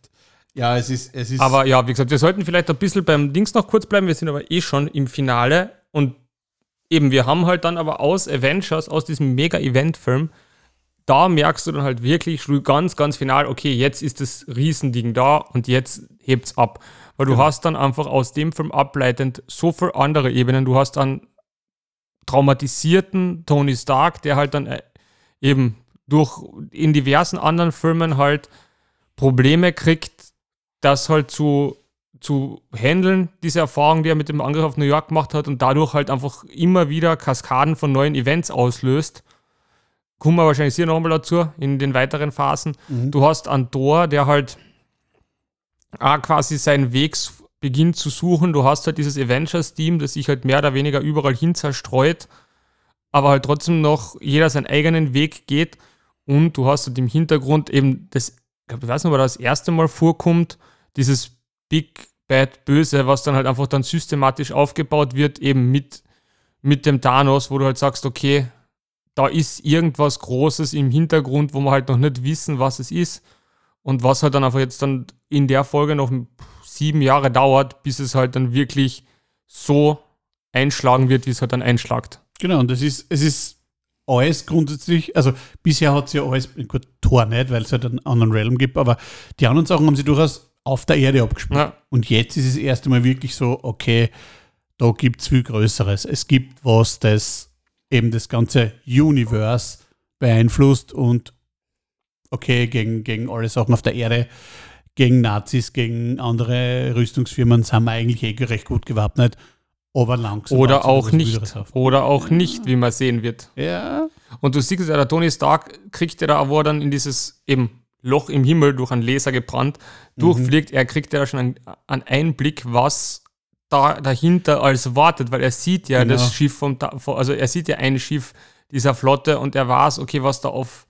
Ja, es ist, es ist. Aber ja, wie gesagt, wir sollten vielleicht ein bisschen beim Dings noch kurz bleiben. Wir sind aber eh schon im Finale. Und eben, wir haben halt dann aber aus Avengers, aus diesem Mega-Event-Film, da merkst du dann halt wirklich ganz, ganz final, okay, jetzt ist das Riesending da und jetzt hebt's ab. Weil du Genau. hast dann einfach aus dem Film ableitend so viele andere Ebenen. Du hast dann traumatisierten Tony Stark, der halt dann äh, eben durch in diversen anderen Filmen halt Probleme kriegt, das halt zu, zu handeln, diese Erfahrung, die er mit dem Angriff auf New York gemacht hat und dadurch halt einfach immer wieder Kaskaden von neuen Events auslöst. Kommen wir wahrscheinlich hier nochmal dazu in den weiteren Phasen. Mhm. Du hast einen Thor, der halt auch quasi seinen Weg beginnt zu suchen. Du hast halt dieses Avengers-Team, das sich halt mehr oder weniger überall hin zerstreut, aber halt trotzdem noch jeder seinen eigenen Weg geht. Und du hast halt im Hintergrund eben das, ich weiß nicht, ob das erste Mal vorkommt, dieses Big Bad Böse, was dann halt einfach dann systematisch aufgebaut wird, eben mit, mit dem Thanos, wo du halt sagst, okay, da ist irgendwas Großes im Hintergrund, wo wir halt noch nicht wissen, was es ist. Und was halt dann einfach jetzt dann in der Folge noch sieben Jahre dauert, bis es halt dann wirklich so einschlagen wird, wie es halt dann einschlagt. Genau, und das ist, es ist alles grundsätzlich, also bisher hat es ja alles, gut, Tor nicht, weil es halt einen anderen Realm gibt, aber die anderen Sachen haben sie durchaus auf der Erde abgespielt. Ja, Und jetzt ist es das erste Mal wirklich so, okay, da gibt es viel Größeres. Es gibt was, das eben das ganze Universe beeinflusst und okay, gegen, gegen alle Sachen auf der Erde, gegen Nazis, gegen andere Rüstungsfirmen sind wir eigentlich eh recht gut gewappnet, aber langsam. oder auch nicht. Oder auch nicht, wie man sehen wird. Ja, Und du siehst ja, der Tony Stark kriegt ja da, wo er dann in dieses eben Loch im Himmel durch einen Laser gebrannt durchfliegt, er kriegt ja schon einen, einen Einblick, was da dahinter alles wartet, weil er sieht ja Genau. das Schiff vom, also er sieht ja ein Schiff dieser Flotte und er weiß, okay, was da auf,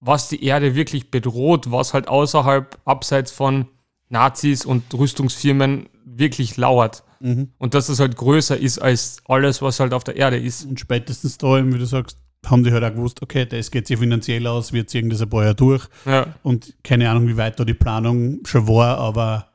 was die Erde wirklich bedroht, was halt außerhalb, abseits von Nazis und Rüstungsfirmen wirklich lauert. Mhm. Und dass es halt größer ist als alles, was halt auf der Erde ist. Und spätestens da, wie du sagst, haben die halt auch gewusst, okay, das geht sich finanziell aus, wird irgendwas ein paar Jahre durch. Ja. Und keine Ahnung, wie weit da die Planung schon war, aber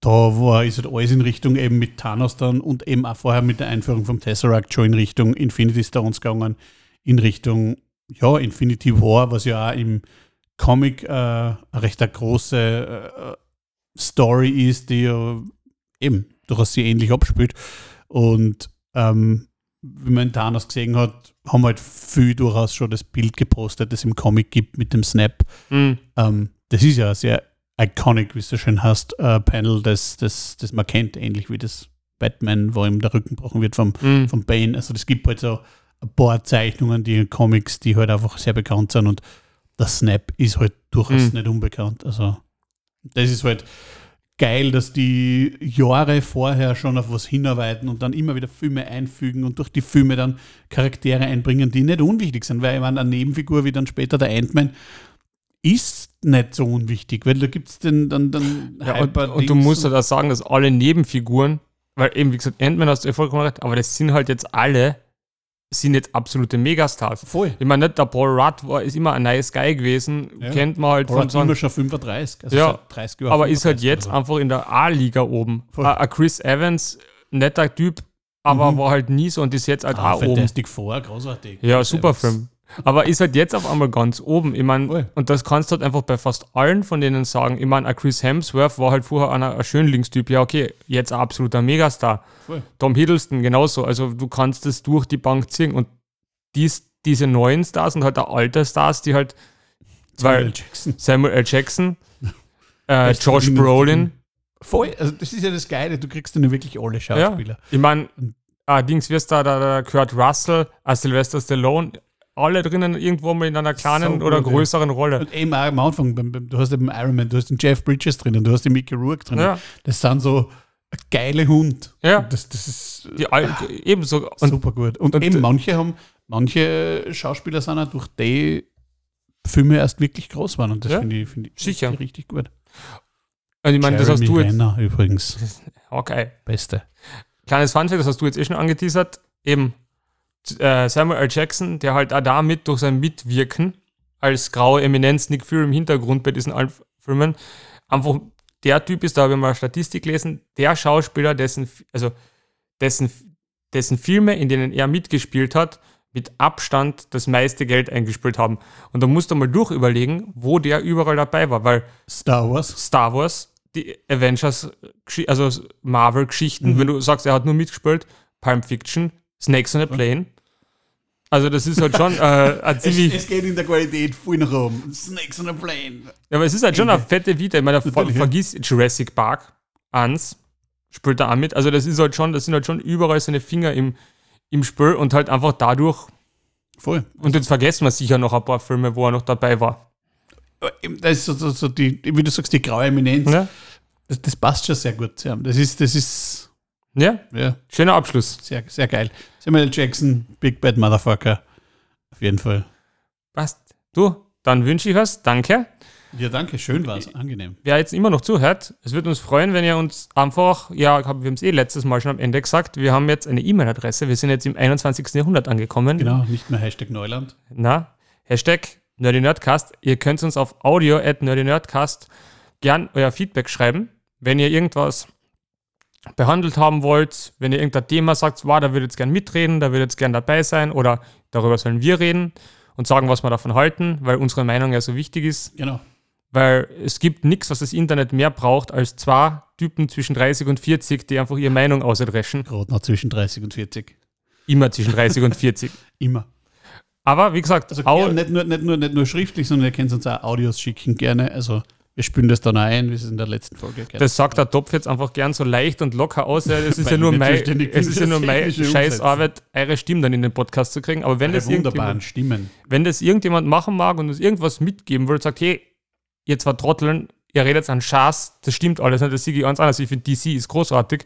da war, ist halt alles in Richtung eben mit Thanos dann und eben auch vorher mit der Einführung vom Tesseract schon in Richtung Infinity Stones gegangen, in Richtung, ja, Infinity War, was ja auch im Comic äh, eine recht große äh, Story ist, die ja eben durchaus sehr ähnlich abspielt. Und ähm, wie man Thanos gesehen hat, haben halt viel durchaus schon das Bild gepostet, das im Comic gibt mit dem Snap. Mhm. Ähm, das ist ja sehr iconic, wie du schon hast, äh, Panel, das, das, das man kennt, ähnlich wie das Batman, wo ihm der Rücken gebrochen wird vom, Mhm. vom Bane. Also es gibt halt so ein paar Zeichnungen, die in Comics, die halt einfach sehr bekannt sind und der Snap ist halt durchaus Mhm. nicht unbekannt. Also das ist halt geil, dass die Jahre vorher schon auf was hinarbeiten und dann immer wieder Filme einfügen und durch die Filme dann Charaktere einbringen, die nicht unwichtig sind, weil ich meine, eine Nebenfigur wie dann später der Ant-Man ist nicht so unwichtig, weil da gibt es den dann, dann Ja, und, und du musst halt auch sagen, dass alle Nebenfiguren, weil eben, wie gesagt, Ant-Man hast du ja vollkommen recht, aber das sind halt jetzt alle, sind jetzt absolute Megastars. voll. Ich meine nicht, der Paul Rudd war, ist immer ein nice Guy gewesen, Ja. kennt man halt Oder von so einem immer schon 35, also Ja, seit 30 Jahren. aber ist halt 35 jetzt so. einfach in der A-Liga oben. Voll. Ein Chris Evans, netter Typ, aber Mhm. war halt nie so und ist jetzt halt ah, auch oben. Fantastic Four, großartig. Ja, super. Film. Aber ist halt jetzt auf einmal ganz oben. Ich meine, Voll. und das kannst du halt einfach bei fast allen von denen sagen. Ich meine, ein Chris Hemsworth war halt vorher einer, ein Schönlingstyp. Ja, okay, jetzt ein absoluter Megastar. Voll. Tom Hiddleston genauso. Also du kannst das durch die Bank ziehen. Und dies, diese neuen Stars und halt auch alte Stars, die halt, Samuel weil Jackson. Samuel L. Jackson, [laughs] äh, Josh Brolin, Voll, also das ist ja das Geile, du kriegst dann wirklich alle Schauspieler. ich meine, äh, Dings wirst da der, der Kurt Russell, äh, Sylvester Stallone, alle drinnen irgendwo mal in einer kleinen So oder gut, ja. größeren Rolle. Und eben auch am Anfang, du hast eben Iron Man, du hast den Jeff Bridges drinnen, du hast den Mickey Rourke drinnen. Ja. Das sind so geile Hund. Ja. Das, das ist Die Al ebenso. Und super gut. Und, und- eben manche haben, manche Schauspieler sind auch durch die Filme erst wirklich groß waren und das Ja. finde ich, finde ich Sicher. richtig, richtig gut. und ich meine, das hast du jetzt. Renner übrigens. [laughs] Okay. Beste. Kleines Funfact, das hast du jetzt eh schon angeteasert. Eben äh, Samuel L. Jackson, der halt auch damit durch sein Mitwirken als graue Eminenz Nick Fury im Hintergrund bei diesen allen Filmen einfach der Typ ist, da habe ich mal eine Statistik gelesen, der Schauspieler, dessen, also dessen, dessen Filme, in denen er mitgespielt hat, mit Abstand das meiste Geld eingespielt haben. Und da musst du mal durchüberlegen, wo der überall dabei war, weil Star Wars. Star Wars, die Avengers, also Marvel-Geschichten, Mhm. wenn du sagst, er hat nur mitgespielt, Pulp Fiction, Snakes on a Plane. Also das ist halt schon äh, ein Es, ziemlich, es geht in der Qualität voll nach oben. Snakes on a plane. ja, aber es ist halt schon eine fette Vita. Ich meine, ver vergiss Jurassic Park, ans, spielt da auch mit. Also das ist halt schon, das sind halt schon überall seine Finger im, im Spiel und halt einfach dadurch, Voll. und jetzt vergessen wir sicher noch ein paar Filme, wo er noch dabei war. Das ist so, so, so die, wie du sagst, die graue Eminenz. Ja, Das, das passt schon sehr gut zu ihm. Das ist, das ist ja ja, schöner Abschluss. sehr, sehr geil. Samuel. Jackson, Big Bad Motherfucker. Auf jeden Fall. Passt. Du, dann wünsche ich was. Danke. Ja, danke. Schön war es. Angenehm. wer jetzt immer noch zuhört, es würde uns freuen, wenn ihr uns einfach, ja, wir haben es eh letztes Mal schon am Ende gesagt, wir haben jetzt eine E-Mail-Adresse, wir sind jetzt im 21. Jahrhundert angekommen. Genau, nicht mehr Hashtag Neuland. Na, Hashtag NerdyNerdcast. Ihr könnt uns auf audio at nerdynerdcast gern euer Feedback schreiben, wenn ihr irgendwas behandelt haben wollt, wenn ihr irgendein Thema sagt, wow, da würde jetzt gern mitreden, da würde jetzt gern dabei sein oder darüber sollen wir reden und sagen, was wir davon halten, weil unsere Meinung ja so wichtig ist. Genau. Weil es gibt nichts, was das Internet mehr braucht, als zwei Typen zwischen 30 und 40, die einfach ihre Meinung ausdreschen. Gerade noch zwischen 30 und 40. Immer zwischen 30 und 40. [laughs] Immer. Aber wie gesagt, Also nicht, nur, nicht, nur, nicht nur schriftlich, sondern ihr könnt uns auch Audios schicken, gerne. Also wir spülen das dann ein, wie es in der letzten Folge gehört. das sagt der Topf jetzt einfach gern so leicht und locker aus. Es ist ja nur mein, es ist ja nur meine Scheißarbeit, eure Stimmen dann in den Podcast zu kriegen. Aber wenn das, wunderbaren irgendjemand, Stimmen. wenn das irgendjemand machen mag und uns irgendwas mitgeben will, sagt, hey, ihr zwei Trotteln, ihr redet an Schaß, das stimmt alles nicht, das sehe ich ganz anders. Ich finde, DC ist großartig.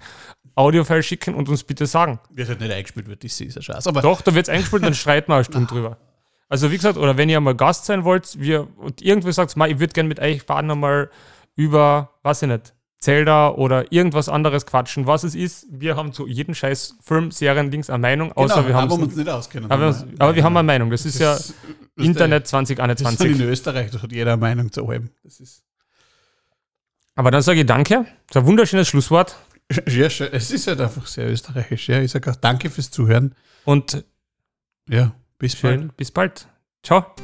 Audiofile schicken und uns bitte sagen. Wird halt nicht eingespielt, wird das ist ein Scheiß. Aber Doch, da wird es eingespielt, dann [laughs] streiten wir eine Stunde drüber. Also wie gesagt, oder wenn ihr mal Gast sein wollt, wir und irgendwie sagt, "Ma, ich würde gerne mit euch beiden mal über, weiß ich nicht, Zelda oder irgendwas anderes quatschen, was es ist. Wir haben zu jedem scheiß Film, Serien, Dings eine Meinung, außer genau, wir haben aber wir uns nicht auskennen. aber, aber wir haben eine Meinung. Das ist ja Das ist Internet Das ist in 2021. Österreich, da hat jeder eine Meinung zu allem. Das ist Aber dann sage ich Danke. Das ist ein wunderschönes Schlusswort. ja. Es ist halt einfach sehr österreichisch. Ja, ich sage auch danke fürs Zuhören. Und Ja, bis bald. schön, bis bald. Ciao.